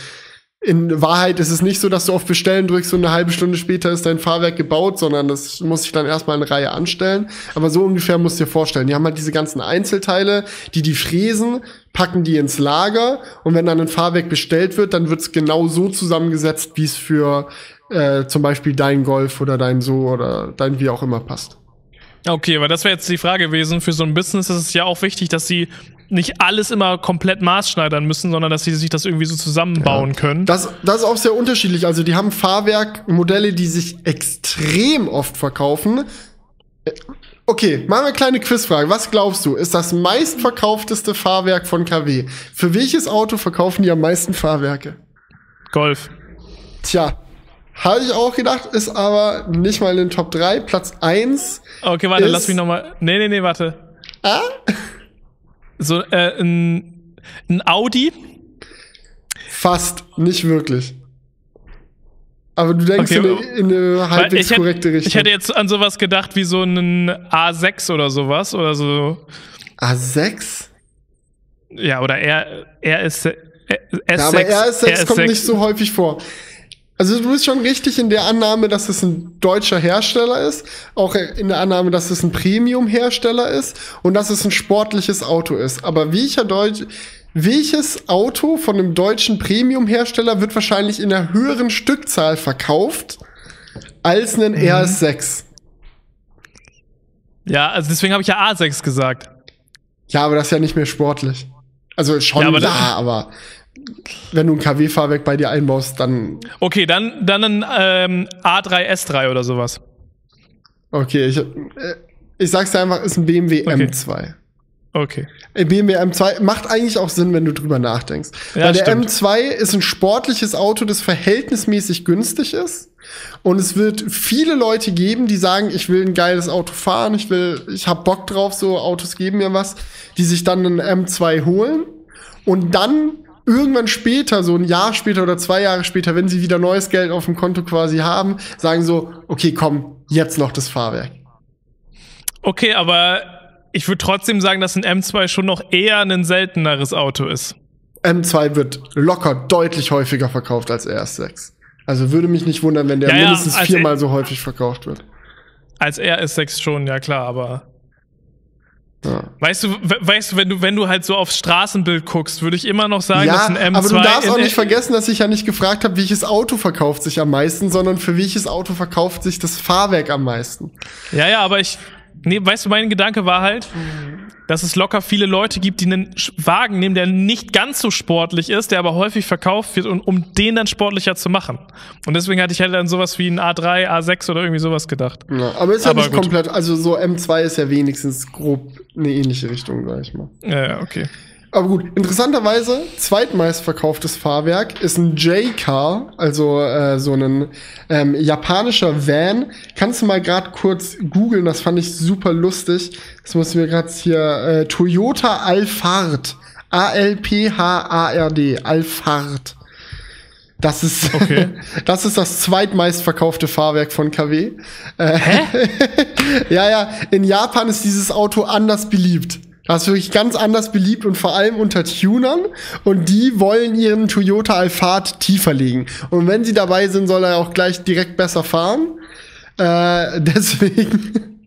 in Wahrheit ist es nicht so, dass du auf Bestellen drückst und eine halbe Stunde später ist dein Fahrwerk gebaut, sondern das muss ich dann erstmal in Reihe anstellen. Aber so ungefähr musst du dir vorstellen. Die haben halt diese ganzen Einzelteile, die die fräsen, packen die ins Lager und wenn dann ein Fahrwerk bestellt wird, dann wird es genau so zusammengesetzt, wie es für äh, zum Beispiel dein Golf oder dein So oder dein wie auch immer passt. Okay, aber das wäre jetzt die Frage gewesen. Für so ein Business ist es ja auch wichtig, dass sie nicht alles immer komplett maßschneidern müssen, sondern dass sie sich das irgendwie so zusammenbauen ja. können. Das, das ist auch sehr unterschiedlich. Also die haben Fahrwerkmodelle, die sich extrem oft verkaufen. Okay, machen wir eine kleine Quizfrage. Was glaubst du, ist das meistverkaufteste Fahrwerk von KW? Für welches Auto verkaufen die am meisten Fahrwerke? Golf. Tja, habe ich auch gedacht, ist aber nicht mal in den Top 3. Platz 1. Okay, warte, lass mich nochmal. Nee, nee, nee, warte. Ah? So, äh, ein, ein Audi? Fast, nicht wirklich. Aber du denkst Okay, in, eine, in eine halbwegs hätte- korrekte Richtung. Ich hätte jetzt an sowas gedacht wie so einen A6 oder sowas oder so. A6? Ja, oder R, RS, S6. Ja, aber RS6 kommt nicht so häufig vor. Also du bist schon richtig in der Annahme, dass es ein deutscher Hersteller ist, auch in der Annahme, dass es ein Premium-Hersteller ist und dass es ein sportliches Auto ist. Aber welcher Deutsch, welches Auto von einem deutschen Premium-Hersteller wird wahrscheinlich in einer höheren Stückzahl verkauft als ein RS6? Ja, also deswegen habe ich ja A6 gesagt. Ja, aber das ist ja nicht mehr sportlich. Also schon Ja, aber das- aber wenn du ein KW-Fahrwerk bei dir einbaust, dann Okay, dann, dann ein ähm, A3, S3 oder sowas. Okay, ich, äh, ich sag's dir einfach, ist ein BMW Okay. M2. Okay. Ein BMW M2 macht eigentlich auch Sinn, wenn du drüber nachdenkst. Ja, Weil der stimmt. M2 ist ein sportliches Auto, das verhältnismäßig günstig ist. Und es wird viele Leute geben, die sagen, ich will ein geiles Auto fahren, ich will, ich hab Bock drauf, so Autos geben mir was, die sich dann einen M2 holen und dann irgendwann später, so ein Jahr später oder zwei Jahre später, wenn sie wieder neues Geld auf dem Konto quasi haben, sagen so, okay, komm, jetzt noch das Fahrwerk. Okay, aber ich würde trotzdem sagen, dass ein M2 schon noch eher ein selteneres Auto ist. M2 wird locker deutlich häufiger verkauft als RS6. Also würde mich nicht wundern, wenn der Ja, mindestens als viermal er- so häufig verkauft wird. Als RS6 schon, ja klar, aber Ja, weißt du, we weißt du, wenn du, wenn du halt so aufs Straßenbild guckst, würde ich immer noch sagen, dass ja ein M2 aber du darfst auch nicht vergessen, dass ich ja nicht gefragt habe, welches Auto verkauft sich am meisten, sondern für welches Auto verkauft sich das Fahrwerk am meisten. Ja, ja, aber ich. Nee, weißt du, mein Gedanke war halt, dass es locker viele Leute gibt, die einen Wagen nehmen, der nicht ganz so sportlich ist, der aber häufig verkauft wird, und, um den dann sportlicher zu machen. Und deswegen hatte ich halt dann sowas wie ein A3, A6 oder irgendwie sowas gedacht. Ja, aber ist ja Aber nicht gut. komplett, also so M2 ist ja wenigstens grob eine ähnliche Richtung, sag ich mal. Ja, ja, okay. Aber gut, interessanterweise, zweitmeistverkauftes Fahrwerk ist ein J-Car, also äh, so ein ähm, japanischer Van. Kannst du mal gerade kurz googeln, das fand ich super lustig. Das muss ich mir gerade hier, äh, Toyota Alphard. A-L-P-H-A-R-D, Alphard. Das ist, Okay. das ist das zweitmeistverkaufte Fahrwerk von KW. Äh, ja, ja, in Japan ist dieses Auto anders beliebt. Das ist wirklich ganz anders beliebt und vor allem unter Tunern. Und die wollen ihren Toyota Alphard tiefer legen. Und wenn sie dabei sind, soll er auch gleich direkt besser fahren. Äh, deswegen.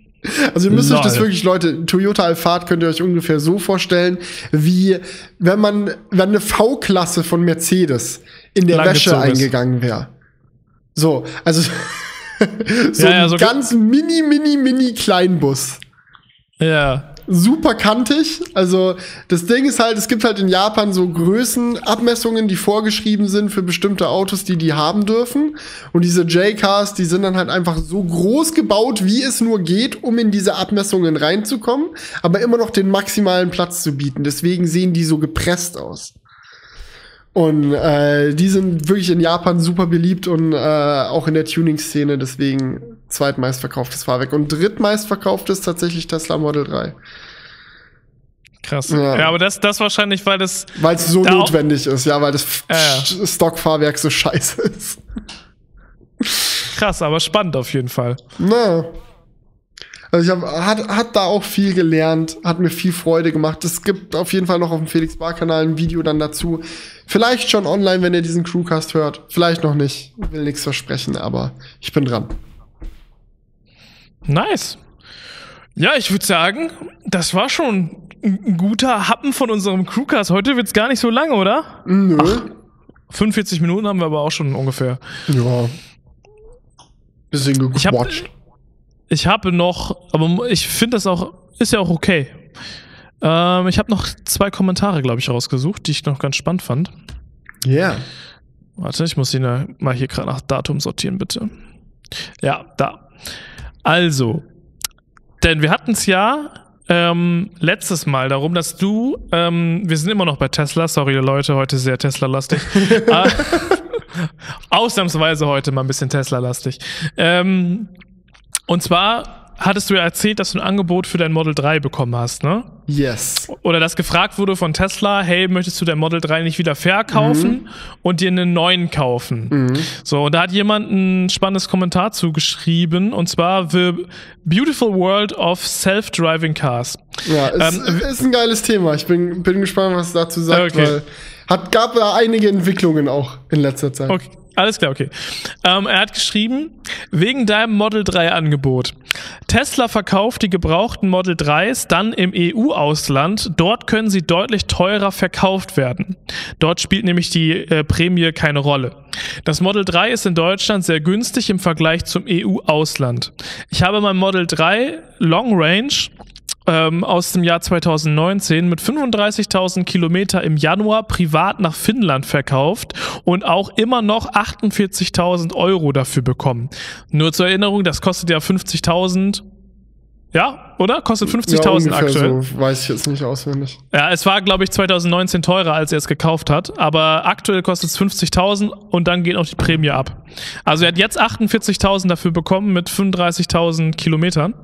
Also ihr müsst euch das Lol. wirklich, Leute, Toyota Alphard könnt ihr euch ungefähr so vorstellen, wie wenn man, wenn eine V-Klasse von Mercedes in der Wäsche eingegangen wäre. So, also so Ja, ja, ein so- ganz mini, mini, mini Kleinbus. Ja. Super kantig. Also das Ding ist halt, es gibt halt in Japan so Größenabmessungen, die vorgeschrieben sind für bestimmte Autos, die die haben dürfen. Und diese J-Cars, die sind dann halt einfach so groß gebaut, wie es nur geht, um in diese Abmessungen reinzukommen, aber immer noch den maximalen Platz zu bieten. Deswegen sehen die so gepresst aus. Und äh, die sind wirklich in Japan super beliebt und äh, auch in der Tuning-Szene, deswegen zweitmeistverkauftes Fahrwerk. Und drittmeistverkauftes tatsächlich Tesla Model 3. Krass. Ja. Ja, aber das, das wahrscheinlich, weil das. Weil es so Da notwendig ist, ja, weil das Ja, ja. Stockfahrwerk so scheiße ist. Krass, aber spannend auf jeden Fall. Na. Also ich hab, hat, hat da auch viel gelernt, hat mir viel Freude gemacht. Es gibt auf jeden Fall noch auf dem Felix Bar Kanal ein Video dann dazu. Vielleicht schon online, wenn ihr diesen Crewcast hört. Vielleicht noch nicht. Will nichts versprechen, aber ich bin dran. Nice. Ja, ich würde sagen, das war schon ein guter Happen von unserem Crewcast. Heute wird's gar nicht so lang, oder? Nö. 45 Minuten haben wir aber auch schon ungefähr. Ja. Bisschen gequatscht. Ich habe noch, aber ich finde das auch, ist ja auch okay. Ähm, ich habe noch zwei Kommentare, glaube ich, rausgesucht, die ich noch ganz spannend fand. Ja. Yeah. Warte, ich muss ihn ja mal hier gerade nach Datum sortieren, bitte. Ja, da. Also, denn wir hatten es ja ähm, letztes Mal darum, dass du, ähm, wir sind immer noch bei Tesla, sorry Leute, heute sehr Tesla-lastig. Ah, Ausnahmsweise heute mal ein bisschen Tesla-lastig. Ähm, und zwar hattest du ja erzählt, dass du ein Angebot für dein Model 3 bekommen hast, ne? Yes. Oder dass gefragt wurde von Tesla, hey, möchtest du dein Model 3 nicht wieder verkaufen mhm. und dir einen neuen kaufen? Mhm. So, und da hat jemand ein spannendes Kommentar zugeschrieben, und zwar The Beautiful World of Self-Driving Cars. Ja, ist, ähm, ist ein geiles Thema. Ich bin, bin gespannt, was es dazu sagt, okay. weil hat, gab da einige Entwicklungen auch in letzter Zeit. Okay. Alles klar, okay. Ähm, er hat geschrieben, wegen deinem Model 3 Angebot. Tesla verkauft die gebrauchten Model 3s dann im EU-Ausland. Dort können sie deutlich teurer verkauft werden. Dort spielt nämlich die äh, Prämie keine Rolle. Das Model 3 ist in Deutschland sehr günstig im Vergleich zum EU-Ausland. Ich habe mein Model 3 Long Range ähm, aus dem Jahr 2019 mit 35.000 Kilometer im Januar privat nach Finnland verkauft und auch immer noch 48.000 Euro dafür bekommen. Nur zur Erinnerung, das kostet ja 50.000 ja, oder? Kostet 50.000 ja, aktuell. So, weiß ich jetzt nicht auswendig. Ja, es war, glaube ich, 2019 teurer, als er es gekauft hat. Aber aktuell kostet es 50.000 und dann geht auch die Prämie ab. Also er hat jetzt 48.000 dafür bekommen mit 35.000 Kilometern.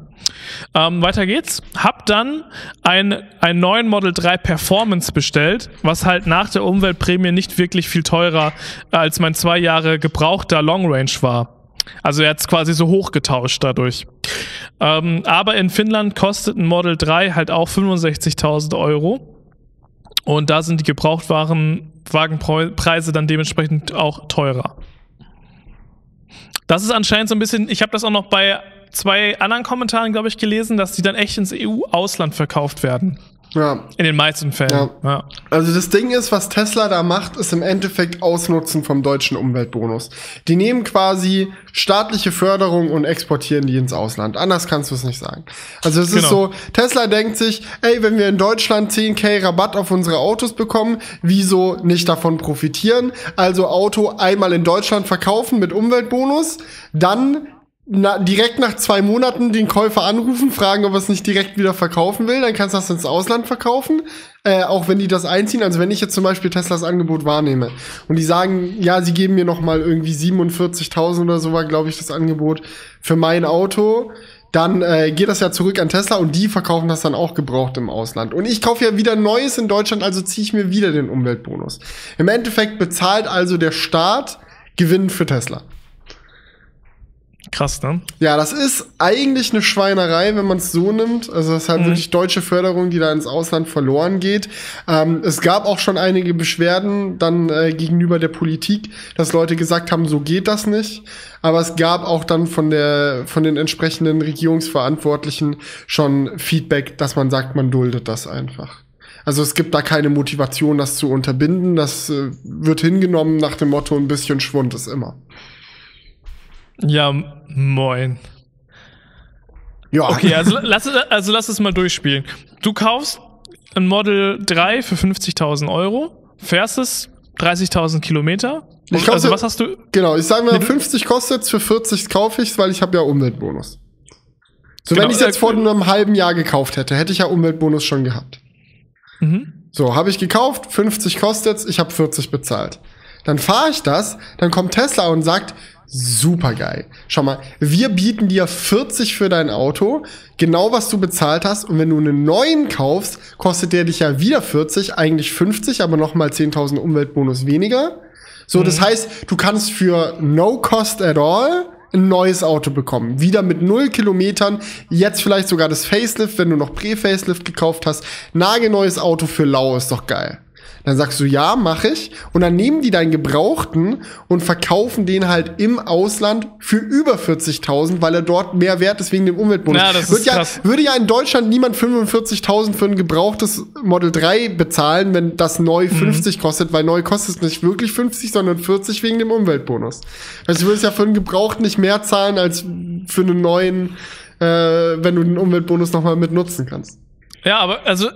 Ähm, weiter geht's. Hab dann ein, einen neuen Model 3 Performance bestellt, was halt nach der Umweltprämie nicht wirklich viel teurer als mein zwei Jahre gebrauchter Long Range war. Also er hat es quasi so hochgetauscht dadurch. Ähm, aber in Finnland kostet ein Model 3 halt auch 65.000 Euro. Und da sind die Gebrauchtwagenpreise dann dementsprechend auch teurer. Das ist anscheinend so ein bisschen, ich habe das auch noch bei zwei anderen Kommentaren, glaube ich, gelesen, dass die dann echt ins EU-Ausland verkauft werden. Ja. In den meisten Fällen. Ja. ja. Also das Ding ist, was Tesla da macht, ist im Endeffekt Ausnutzen vom deutschen Umweltbonus. Die nehmen quasi staatliche Förderung und exportieren die ins Ausland. Anders kannst du es nicht sagen. Also es genau. ist so, Tesla denkt sich, ey, wenn wir in Deutschland 10k Rabatt auf unsere Autos bekommen, wieso nicht davon profitieren? Also Auto einmal in Deutschland verkaufen mit Umweltbonus, dann na, direkt nach zwei Monaten den Käufer anrufen, fragen, ob er es nicht direkt wieder verkaufen will, dann kannst du das ins Ausland verkaufen, äh, auch wenn die das einziehen. Also wenn ich jetzt zum Beispiel Teslas Angebot wahrnehme und die sagen, ja, sie geben mir noch mal irgendwie 47.000 oder so war, glaube ich, das Angebot für mein Auto, dann äh, geht das ja zurück an Tesla und die verkaufen das dann auch gebraucht im Ausland. Und ich kaufe ja wieder Neues in Deutschland, also ziehe ich mir wieder den Umweltbonus. Im Endeffekt bezahlt also der Staat Gewinn für Tesla. Krass, ne? Ja, das ist eigentlich eine Schweinerei, wenn man es so nimmt. Also das ist halt mhm. wirklich deutsche Förderung, die da ins Ausland verloren geht. Ähm, es gab auch schon einige Beschwerden dann äh, gegenüber der Politik, dass Leute gesagt haben, so geht das nicht. Aber es gab auch dann von der von den entsprechenden Regierungsverantwortlichen schon Feedback, dass man sagt, man duldet das einfach. Also es gibt da keine Motivation, das zu unterbinden. Das äh, wird hingenommen nach dem Motto, ein bisschen Schwund ist immer. Ja, moin. Ja. Okay, also lass, also lass es mal durchspielen. Du kaufst ein Model 3 für 50.000 Euro, fährst es 30.000 Kilometer. Ich kaufe, also was hast du? Genau, ich sage mal, 50 kostet für 40 kaufe ich weil ich habe ja Umweltbonus. So, genau, wenn ich es jetzt äh, vor einem halben Jahr gekauft hätte, hätte ich ja Umweltbonus schon gehabt. Mhm. So, habe ich gekauft, 50 kostet's, ich habe 40 bezahlt. Dann fahre ich das, dann kommt Tesla und sagt, super geil. Schau mal, wir bieten dir 40 für dein Auto, genau was du bezahlt hast. Und wenn du einen neuen kaufst, kostet der dich ja wieder 40, eigentlich 50, aber nochmal 10.000 Umweltbonus weniger. So, mhm. das heißt, du kannst für no cost at all ein neues Auto bekommen. Wieder mit null Kilometern, jetzt vielleicht sogar das Facelift, wenn du noch Prä-Facelift gekauft hast. Nagelneues Auto für lau ist doch geil. Dann sagst du, ja, mache ich. Und dann nehmen die deinen Gebrauchten und verkaufen den halt im Ausland für über 40.000, weil er dort mehr wert ist wegen dem Umweltbonus. Ja, das ist ja, krass. Würde ja in Deutschland niemand 45.000 für ein gebrauchtes Model 3 bezahlen, wenn das neu 50 mhm. kostet, weil neu kostet es nicht wirklich 50, sondern 40 wegen dem Umweltbonus. Also du würdest ja für einen Gebrauchten nicht mehr zahlen als für einen neuen, äh, wenn du den Umweltbonus nochmal mit nutzen kannst. Ja, aber also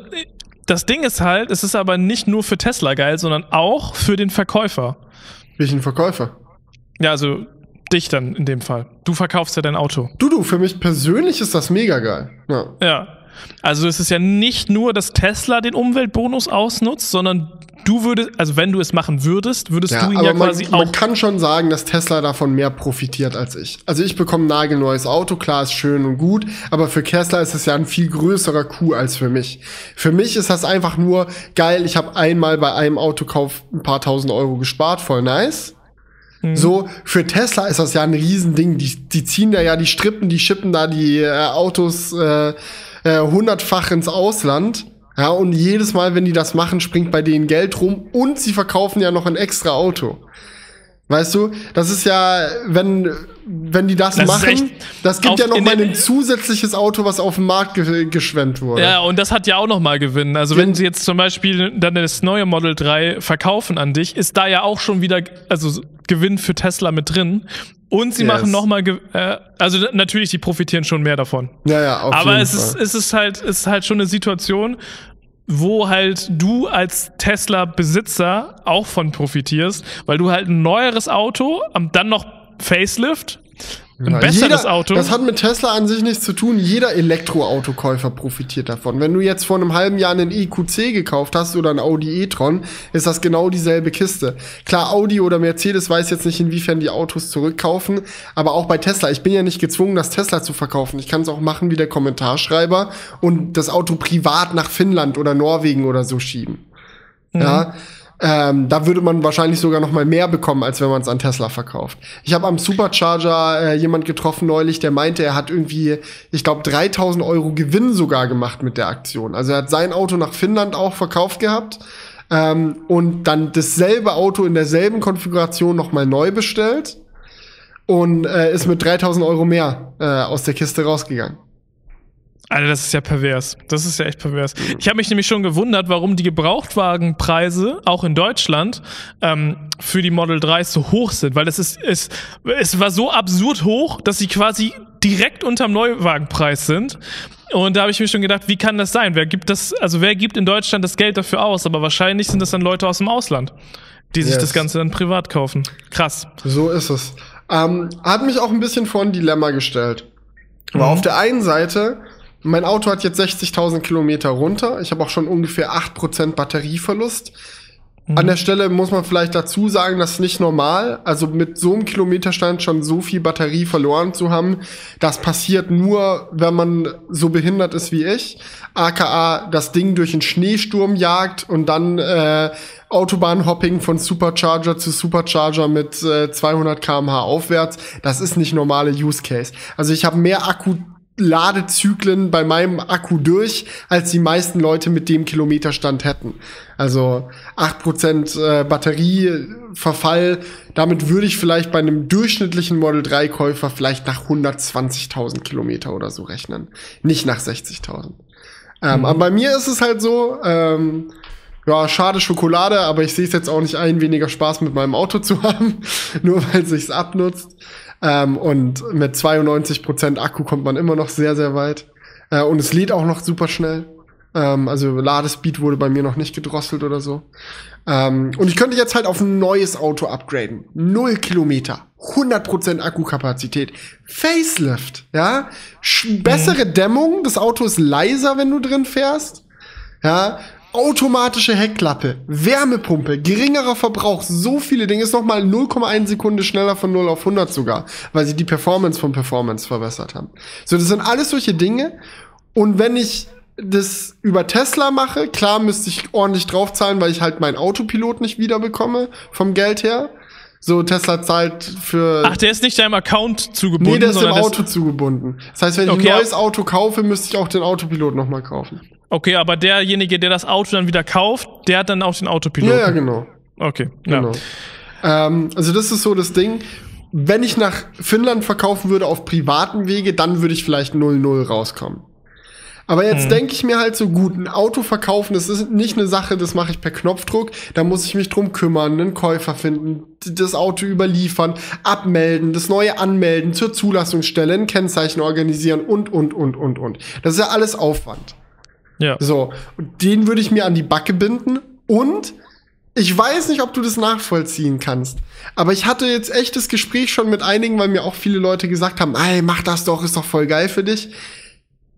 das Ding ist halt, es ist aber nicht nur für Tesla geil, sondern auch für den Verkäufer. Welchen Verkäufer? Ja, also dich dann in dem Fall. Du verkaufst ja dein Auto. Du, du, für mich persönlich ist das mega geil. Ja. Ja. Also es ist ja nicht nur, dass Tesla den Umweltbonus ausnutzt, sondern du würdest, also wenn du es machen würdest, würdest Ja, du ihn aber ja quasi man, auch. man kann schon sagen, dass Tesla davon mehr profitiert als ich. Also ich bekomme ein nagelneues Auto, klar ist schön und gut, aber für Tesla ist es ja ein viel größerer Coup als für mich. Für mich ist das einfach nur geil, ich habe einmal bei einem Autokauf ein paar tausend Euro gespart, voll nice. Mhm. So, für Tesla ist das ja ein Riesending. Die, die ziehen da ja die Strippen, die schippen da die äh, Autos äh, äh, hundertfach ins Ausland. Ja, und jedes Mal, wenn die das machen, springt bei denen Geld rum und sie verkaufen ja noch ein extra Auto. Weißt du, das ist ja, wenn, wenn die das, Das machen, das gibt ja noch mal ein zusätzliches Auto, was auf den Markt ge geschwemmt wurde. Ja, und das hat ja auch nochmal Gewinn. Also wenn sie jetzt zum Beispiel dann das neue Model 3 verkaufen an dich, ist da ja auch schon wieder also Gewinn für Tesla mit drin. Und sie Yes. machen nochmal, äh, also natürlich, die profitieren schon mehr davon. ja, ja auf Aber jeden es ist, Fall. es ist halt, es ist halt schon eine Situation, wo halt du als Tesla-Besitzer auch von profitierst, weil du halt ein neueres Auto, dann noch Facelift, ein Ja, besseres jeder, Auto. Das hat mit Tesla an sich nichts zu tun. Jeder Elektroautokäufer profitiert davon. Wenn du jetzt vor einem halben Jahr einen EQC gekauft hast oder ein Audi e-tron, ist das genau dieselbe Kiste. Klar, Audi oder Mercedes weiß jetzt nicht, inwiefern die Autos zurückkaufen, aber auch bei Tesla. Ich bin ja nicht gezwungen, das Tesla zu verkaufen. Ich kann es auch machen wie der Kommentarschreiber und das Auto privat nach Finnland oder Norwegen oder so schieben. Ja. Ähm, da würde man wahrscheinlich sogar noch mal mehr bekommen, als wenn man es an Tesla verkauft. Ich habe am Supercharger äh, jemand getroffen neulich, der meinte, er hat irgendwie, ich glaube, 3000 Euro Gewinn sogar gemacht mit der Aktion. Also er hat sein Auto nach Finnland auch verkauft gehabt ähm, und dann dasselbe Auto in derselben Konfiguration noch mal neu bestellt und äh, ist mit 3000 Euro mehr äh, aus der Kiste rausgegangen. Alter, das ist ja pervers. Das ist ja echt pervers. Ich habe mich nämlich schon gewundert, warum die Gebrauchtwagenpreise auch in Deutschland ähm, für die Model 3 so hoch sind, weil es ist es, es war so absurd hoch, dass sie quasi direkt unterm Neuwagenpreis sind. Und da habe ich mir schon gedacht, wie kann das sein? Wer gibt das, also wer gibt in Deutschland das Geld dafür aus? Aber wahrscheinlich sind das dann Leute aus dem Ausland, die sich Yes. das Ganze dann privat kaufen. Krass. So ist es. Ähm, hat mich auch ein bisschen vor ein Dilemma gestellt. Aber Mhm. auf der einen Seite, mein Auto hat jetzt 60.000 Kilometer runter. Ich habe auch schon ungefähr 8% Batterieverlust. Mhm. An der Stelle muss man vielleicht dazu sagen, das ist nicht normal. Also mit so einem Kilometerstand schon so viel Batterie verloren zu haben, das passiert nur, wenn man so behindert ist wie ich. AKA das Ding durch einen Schneesturm jagt und dann äh, Autobahnhopping von Supercharger zu Supercharger mit äh, 200 km/h aufwärts. Das ist nicht normale Use Case. Also ich habe mehr Akku Ladezyklen bei meinem Akku durch, als die meisten Leute mit dem Kilometerstand hätten. Also 8% äh, Batterieverfall, damit würde ich vielleicht bei einem durchschnittlichen Model 3 Käufer vielleicht nach 120.000 Kilometer oder so rechnen. Nicht nach 60.000. Ähm, Aber bei mir ist es halt so, ähm, ja, schade Schokolade, aber ich sehe es jetzt auch nicht ein, weniger Spaß mit meinem Auto zu haben, nur weil es sich abnutzt. Ähm, und mit 92% Akku kommt man immer noch sehr, sehr weit. Äh, und es lädt auch noch super schnell. Ähm, also Ladespeed wurde bei mir noch nicht gedrosselt oder so. Ähm, und ich könnte jetzt halt auf ein neues Auto upgraden. Null Kilometer. 100% Akkukapazität. Facelift, ja. Sch bessere Dämmung. Das Auto ist leiser, wenn du drin fährst. Ja. Automatische Heckklappe, Wärmepumpe, geringerer Verbrauch, so viele Dinge. Ist noch mal 0,1 Sekunde schneller von 0 auf 100 sogar, weil sie die Performance von Performance verbessert haben. So, das sind alles solche Dinge. Und wenn ich das über Tesla mache, klar müsste ich ordentlich draufzahlen, weil ich halt meinen Autopilot nicht wiederbekomme vom Geld her. So, Tesla zahlt für. Ach, der ist nicht deinem Account zugebunden, nee, der ist dem Auto zugebunden. Das heißt, wenn ich Okay, ein neues Auto kaufe, müsste ich auch den Autopilot noch mal kaufen. Okay, aber derjenige, der das Auto dann wieder kauft, der hat dann auch den Autopiloten. Ja, ja, genau. Okay, Genau. ja. Ähm, also das ist so das Ding. Wenn ich nach Finnland verkaufen würde auf privaten Wege, dann würde ich vielleicht 0-0 rauskommen. Aber jetzt denke ich mir halt so gut, ein Auto verkaufen, das ist nicht eine Sache, das mache ich per Knopfdruck. Da muss ich mich drum kümmern, einen Käufer finden, das Auto überliefern, abmelden, das neue anmelden, zur Zulassungsstelle, ein Kennzeichen organisieren und, und, und, und, und. Das ist ja alles Aufwand. Ja. So, den würde ich mir an die Backe binden und ich weiß nicht, ob du das nachvollziehen kannst, aber ich hatte jetzt echt das Gespräch schon mit einigen, weil mir auch viele Leute gesagt haben, ey, mach das doch, ist doch voll geil für dich.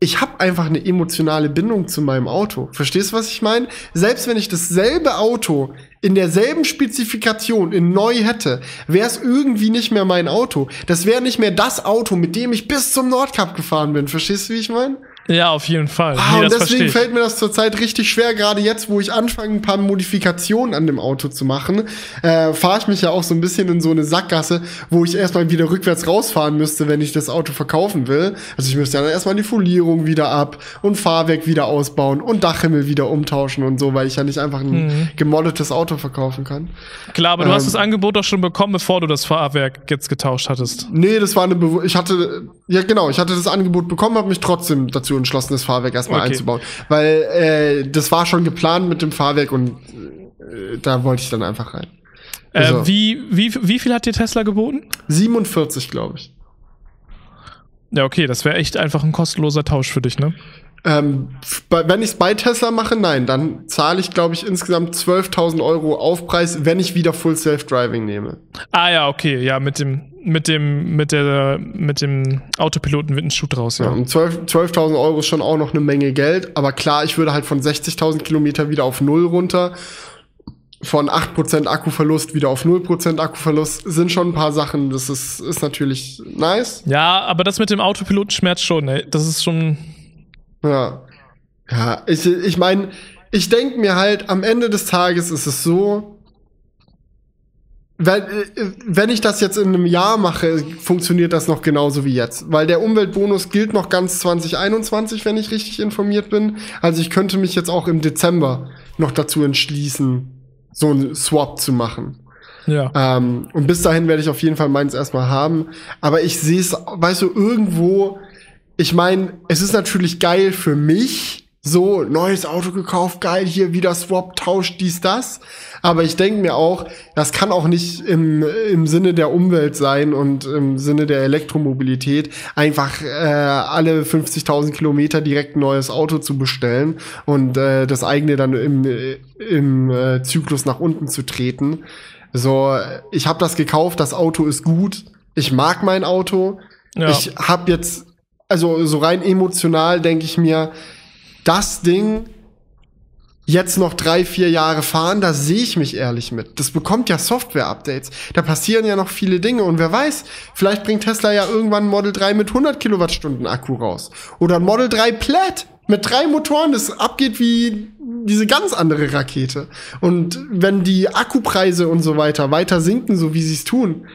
ich habe einfach eine emotionale Bindung zu meinem Auto. Verstehst du, was ich meine? Selbst wenn ich dasselbe Auto in derselben Spezifikation in neu hätte, wäre es irgendwie nicht mehr mein Auto. Das wäre nicht mehr das Auto, mit dem ich bis zum Nordkap gefahren bin. Verstehst du, wie ich meine? Ja, auf jeden Fall. Ah, Nee, und deswegen fällt mir das zurzeit richtig schwer, gerade jetzt, wo ich anfange, ein paar Modifikationen an dem Auto zu machen, äh, fahre ich mich ja auch so ein bisschen in so eine Sackgasse, wo ich erstmal wieder rückwärts rausfahren müsste, wenn ich das Auto verkaufen will. Also ich müsste ja dann erstmal die Folierung wieder ab und Fahrwerk wieder ausbauen und Dachhimmel wieder umtauschen und so, weil ich ja nicht einfach ein Mhm. gemoddetes Auto verkaufen kann. Klar, aber du hast Ähm, das Angebot doch schon bekommen, bevor du das Fahrwerk jetzt getauscht hattest. Nee, das war eine Bewu ich hatte ja genau, ich hatte das Angebot bekommen, habe mich trotzdem dazu entschlossen, das Fahrwerk erstmal Okay. einzubauen, weil äh, das war schon geplant mit dem Fahrwerk und äh, da wollte ich dann einfach rein. Äh, Also- wie, wie, wie viel hat dir Tesla geboten? 47, glaube ich. Ja, okay, das wäre echt einfach ein kostenloser Tausch für dich, ne? Ähm, wenn ich es bei Tesla mache, nein, dann zahle ich, glaube ich, insgesamt 12.000 Euro Aufpreis, wenn ich wieder Full Self-Driving nehme. Ah ja, okay, ja, mit dem, mit dem, mit der, mit dem Autopiloten wird ein Schuh draus, Ja, ja. und 12 12.000 Euro ist schon auch noch eine Menge Geld, aber klar, ich würde halt von 60.000 Kilometer wieder auf Null runter. Von 8% Akkuverlust wieder auf 0% Akkuverlust sind schon ein paar Sachen. Das ist, ist natürlich nice. Ja, aber das mit dem Autopiloten schmerzt schon, ey. Das ist schon. Ja. Ja, ich, ich meine, ich denke mir halt, am Ende des Tages ist es so, wenn, wenn ich das jetzt in einem Jahr mache, funktioniert das noch genauso wie jetzt. Weil der Umweltbonus gilt noch ganz 2021, wenn ich richtig informiert bin. Also ich könnte mich jetzt auch im Dezember noch dazu entschließen, so einen Swap zu machen. Ja. Ähm, und bis dahin werde ich auf jeden Fall meins erstmal haben. Aber ich sehe es, weißt du, irgendwo, ich meine, es ist natürlich geil für mich. So, neues Auto gekauft, geil, hier wieder Swap, Tausch, dies, das. Aber ich denke mir auch, das kann auch nicht im, im Sinne der Umwelt sein und im Sinne der Elektromobilität, einfach äh, alle 50.000 Kilometer direkt ein neues Auto zu bestellen und äh, das eigene dann im, im äh, Zyklus nach unten zu treten. So, ich habe das gekauft, das Auto ist gut, ich mag mein Auto. Ja. Ich habe jetzt, also so rein emotional denke ich mir, das Ding jetzt noch drei, vier Jahre fahren, da sehe ich mich ehrlich mit. Das bekommt ja Software-Updates. Da passieren ja noch viele Dinge und wer weiß, vielleicht bringt Tesla ja irgendwann ein Model 3 mit 100 Kilowattstunden Akku raus. Oder ein Model 3 Plaid mit drei Motoren, das abgeht wie diese ganz andere Rakete. Und wenn die Akkupreise und so weiter weiter sinken, so wie sie es tun,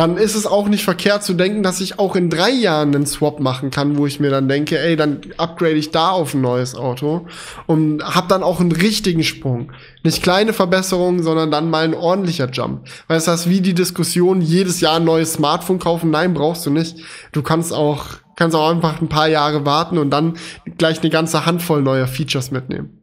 dann ist es auch nicht verkehrt zu denken, dass ich auch in drei Jahren einen Swap machen kann, wo ich mir dann denke, ey, dann upgrade ich da auf ein neues Auto und hab dann auch einen richtigen Sprung. Nicht kleine Verbesserungen, sondern dann mal ein ordentlicher Jump. Weil es das wie die Diskussion, jedes Jahr ein neues Smartphone kaufen. Nein, brauchst du nicht. Du kannst auch, kannst auch einfach ein paar Jahre warten und dann gleich eine ganze Handvoll neuer Features mitnehmen.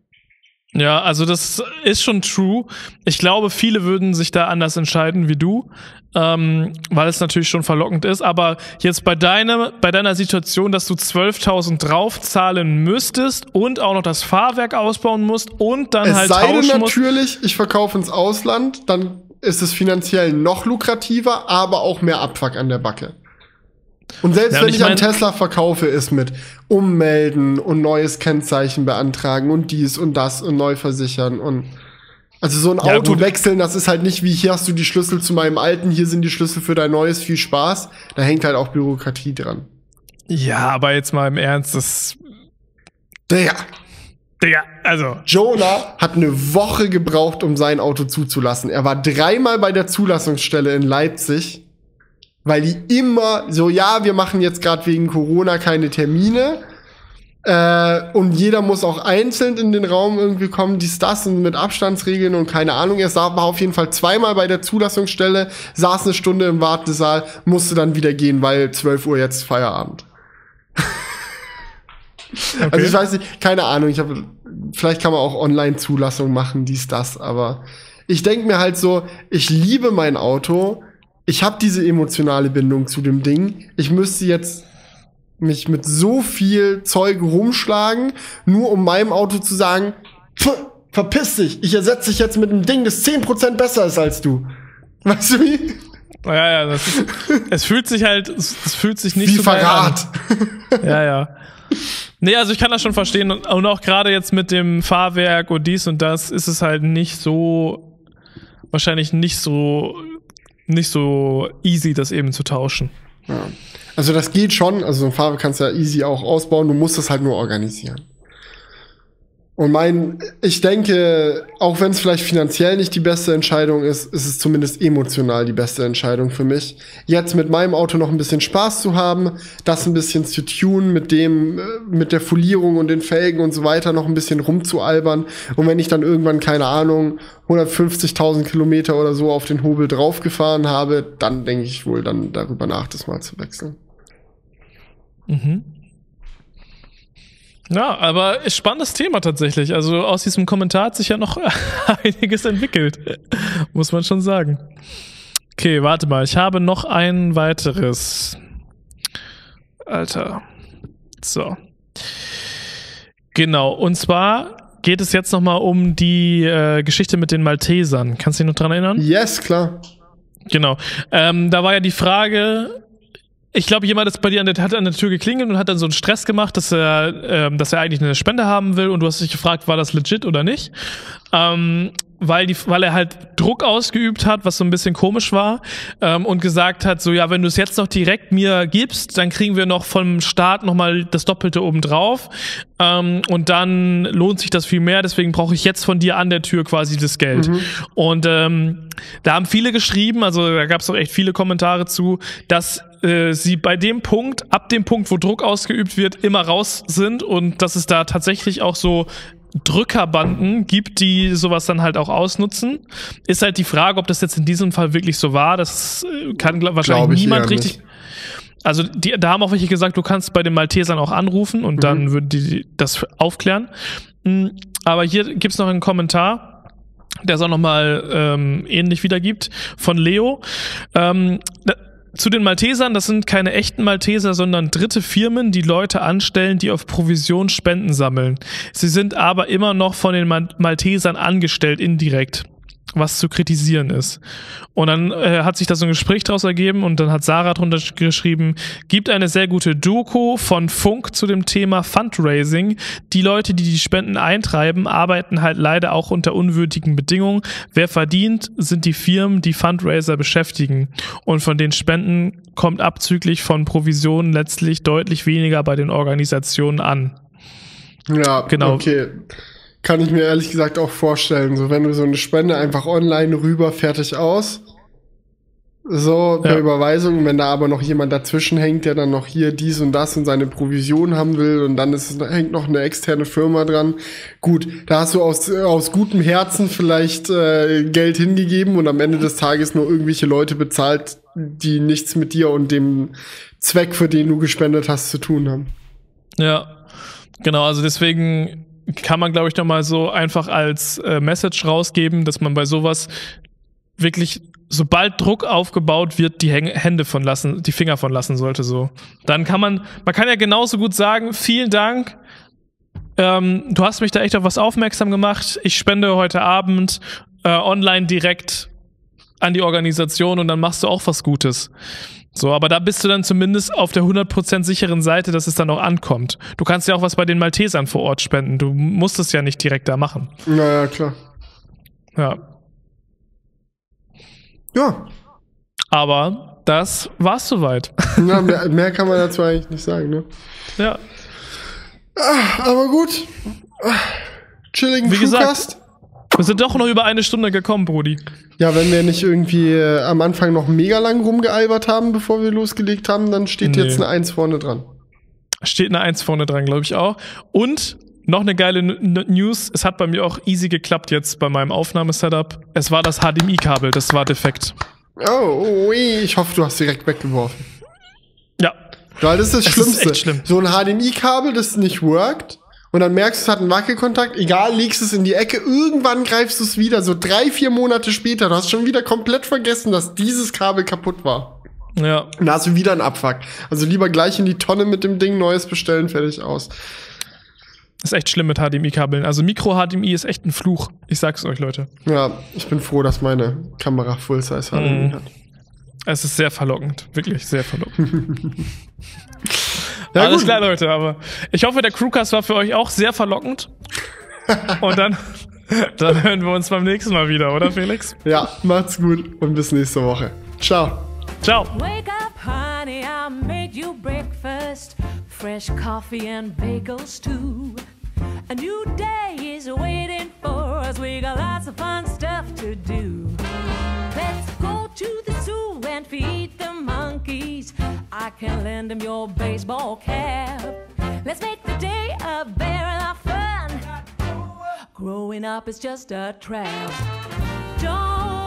Ja, also das ist schon true. Ich glaube, viele würden sich da anders entscheiden wie du, ähm, weil es natürlich schon verlockend ist. Aber jetzt bei deiner, bei deiner Situation, dass du 12.000 draufzahlen müsstest und auch noch das Fahrwerk ausbauen musst und dann Es halt sei denn tauschen musst. natürlich, ich verkaufe ins Ausland, dann ist es finanziell noch lukrativer, aber auch mehr Abfuck an der Backe. Und selbst Ja, und wenn ich ich, an Tesla verkaufe, ist mit ummelden und neues Kennzeichen beantragen und dies und das und neu versichern und also so ein Ja, Auto gut. wechseln, das ist halt nicht wie hier hast du die Schlüssel zu meinem alten, hier sind die Schlüssel für dein neues, viel Spaß. Da hängt halt auch Bürokratie dran. Ja, aber jetzt mal im Ernst, das. Digga, Digga, also. Jonah hat eine Woche gebraucht, um sein Auto zuzulassen. Er war dreimal bei der Zulassungsstelle in Leipzig, weil die immer so, ja, wir machen jetzt gerade wegen Corona keine Termine. Äh, und jeder muss auch einzeln in den Raum irgendwie kommen, dies, das und mit Abstandsregeln und keine Ahnung. Er war auf jeden Fall zweimal bei der Zulassungsstelle, saß eine Stunde im Wartesaal, musste dann wieder gehen, weil 12 Uhr jetzt Feierabend. Okay. Also ich weiß nicht, keine Ahnung, ich habe vielleicht kann man auch Online-Zulassung machen, dies, das, aber ich denke mir halt so, ich liebe mein Auto, ich habe diese emotionale Bindung zu dem Ding, ich müsste jetzt mich mit so viel Zeug rumschlagen, nur um meinem Auto zu sagen, "Pff, verpiss dich, ich ersetze dich jetzt mit einem Ding, das 10% besser ist als du. Weißt du wie? Ja, ja, das ist, es fühlt sich halt, es, es fühlt sich nicht Wie so geil an. Verrat. Ja, ja. Nee, also ich kann das schon verstehen. Und auch gerade jetzt mit dem Fahrwerk und dies und das ist es halt nicht so, wahrscheinlich nicht so, nicht so easy, das eben zu tauschen. Ja. Also das geht schon, also so ein Fahrwerk kannst du ja easy auch ausbauen, du musst es halt nur organisieren. Und mein, ich denke, auch wenn es vielleicht finanziell nicht die beste Entscheidung ist, ist es zumindest emotional die beste Entscheidung für mich. Jetzt mit meinem Auto noch ein bisschen Spaß zu haben, das ein bisschen zu tun, mit dem, äh, mit der Folierung und den Felgen und so weiter noch ein bisschen rumzualbern. Und wenn ich dann irgendwann, keine Ahnung, 150.000 Kilometer oder so auf den Hobel draufgefahren habe, dann denke ich wohl dann darüber nach, das mal zu wechseln. Mhm. Ja, aber spannendes Thema tatsächlich. Also aus diesem Kommentar hat sich ja noch einiges entwickelt, muss man schon sagen. Okay, warte mal, ich habe noch ein weiteres. Alter. So. Genau, und zwar geht es jetzt nochmal um die äh, Geschichte mit den Maltesern. Kannst du dich noch dran erinnern? Yes, klar. Genau. Ähm, da war ja die Frage, ich glaube, jemand ist bei dir an der, hat an der Tür geklingelt und hat dann so einen Stress gemacht, dass er, ähm, dass er eigentlich eine Spende haben will und du hast dich gefragt, war das legit oder nicht? Ähm, weil, die, weil er halt Druck ausgeübt hat, was so ein bisschen komisch war, ähm, und gesagt hat, so ja, wenn du es jetzt noch direkt mir gibst, dann kriegen wir noch vom Staat nochmal das Doppelte obendrauf ähm, und dann lohnt sich das viel mehr, deswegen brauche ich jetzt von dir an der Tür quasi das Geld. Mhm. Und ähm, da haben viele geschrieben, also da gab es auch echt viele Kommentare zu, dass äh, sie bei dem Punkt, ab dem Punkt, wo Druck ausgeübt wird, immer raus sind und dass es da tatsächlich auch so Drückerbanden gibt, die sowas dann halt auch ausnutzen. Ist halt die Frage, ob das jetzt in diesem Fall wirklich so war. Das äh, kann glaub, wahrscheinlich niemand richtig. Also die, da haben auch welche gesagt, du kannst bei den Maltesern auch anrufen und mhm. dann würden die das aufklären. Hm, aber hier gibt's noch einen Kommentar, der es auch nochmal ähm, ähnlich wiedergibt, von Leo. Ähm, zu den Maltesern, das sind keine echten Malteser, sondern dritte Firmen, die Leute anstellen, die auf Provision Spenden sammeln. Sie sind aber immer noch von den Maltesern angestellt, indirekt was zu kritisieren ist. Und dann äh, hat sich da so ein Gespräch daraus ergeben und dann hat Sarah drunter geschrieben, gibt eine sehr gute Doku von Funk zu dem Thema Fundraising. Die Leute, die die Spenden eintreiben, arbeiten halt leider auch unter unwürdigen Bedingungen. Wer verdient, sind die Firmen, die Fundraiser beschäftigen. Und von den Spenden kommt abzüglich von Provisionen letztlich deutlich weniger bei den Organisationen an. Ja, genau. Okay kann ich mir ehrlich gesagt auch vorstellen. So, wenn du so eine Spende einfach online rüber, fertig aus. So, per ja. Überweisung, wenn da aber noch jemand dazwischen hängt, der dann noch hier dies und das und seine Provision haben will und dann ist, hängt noch eine externe Firma dran. Gut, da hast du aus, aus gutem Herzen vielleicht äh, Geld hingegeben und am Ende des Tages nur irgendwelche Leute bezahlt, die nichts mit dir und dem Zweck, für den du gespendet hast, zu tun haben. Ja, genau, also deswegen kann man, glaube ich, nochmal so einfach als äh, Message rausgeben, dass man bei sowas wirklich, sobald Druck aufgebaut wird, die Hände von lassen, die Finger von lassen sollte, so. Dann kann man, man kann ja genauso gut sagen, vielen Dank, ähm, du hast mich da echt auf was aufmerksam gemacht, ich spende heute Abend äh, online direkt an die Organisation und dann machst du auch was Gutes. So, aber da bist du dann zumindest auf der 100% sicheren Seite, dass es dann auch ankommt. Du kannst ja auch was bei den Maltesern vor Ort spenden. Du musst es ja nicht direkt da machen. Naja, klar. Ja. Ja. Aber das war's soweit. Ja, mehr, mehr kann man dazu eigentlich nicht sagen, ne? Ja. Ah, aber gut. Ah, chilligen Wie gesagt, wir sind doch noch über eine Stunde gekommen, Brudi. Ja, wenn wir nicht irgendwie äh, am Anfang noch mega lang rumgealbert haben, bevor wir losgelegt haben, dann steht nee. jetzt eine Eins vorne dran. Steht eine Eins vorne dran, glaube ich auch. Und noch eine geile N News. Es hat bei mir auch easy geklappt jetzt bei meinem Aufnahmesetup. Es war das HDMI-Kabel, das war defekt. Oh, ui, ich hoffe, du hast direkt weggeworfen. Ja. Weil das ist das es Schlimmste. Ist schlimm. So ein HDMI-Kabel, das nicht workt und dann merkst du, es hat einen Wackelkontakt, egal, legst es in die Ecke, irgendwann greifst du es wieder, so drei, vier Monate später, du hast schon wieder komplett vergessen, dass dieses Kabel kaputt war. Ja. Und da hast du wieder einen Abfuck. Also lieber gleich in die Tonne mit dem Ding, neues bestellen, fertig aus. Das ist echt schlimm mit HDMI-Kabeln. Also Micro-HDMI ist echt ein Fluch. Ich sag's euch, Leute. Ja, ich bin froh, dass meine Kamera Full-Size HDMI mm. hat. Es ist sehr verlockend. Wirklich sehr verlockend. Ja, Alles gut. klar, Leute, aber ich hoffe, der Crewcast war für euch auch sehr verlockend. Und dann, dann hören wir uns beim nächsten Mal wieder, oder Felix? Ja, macht's gut und bis nächste Woche. Ciao. Ciao. Wake up, honey, I made you breakfast. Fresh coffee and bagels too. A new day is waiting for us. We got lots of fun stuff to do. Let's go to the zoo and feed the. I can lend them your baseball cap. Let's make the day a barrel of fun. Growing up is just a trap. Don't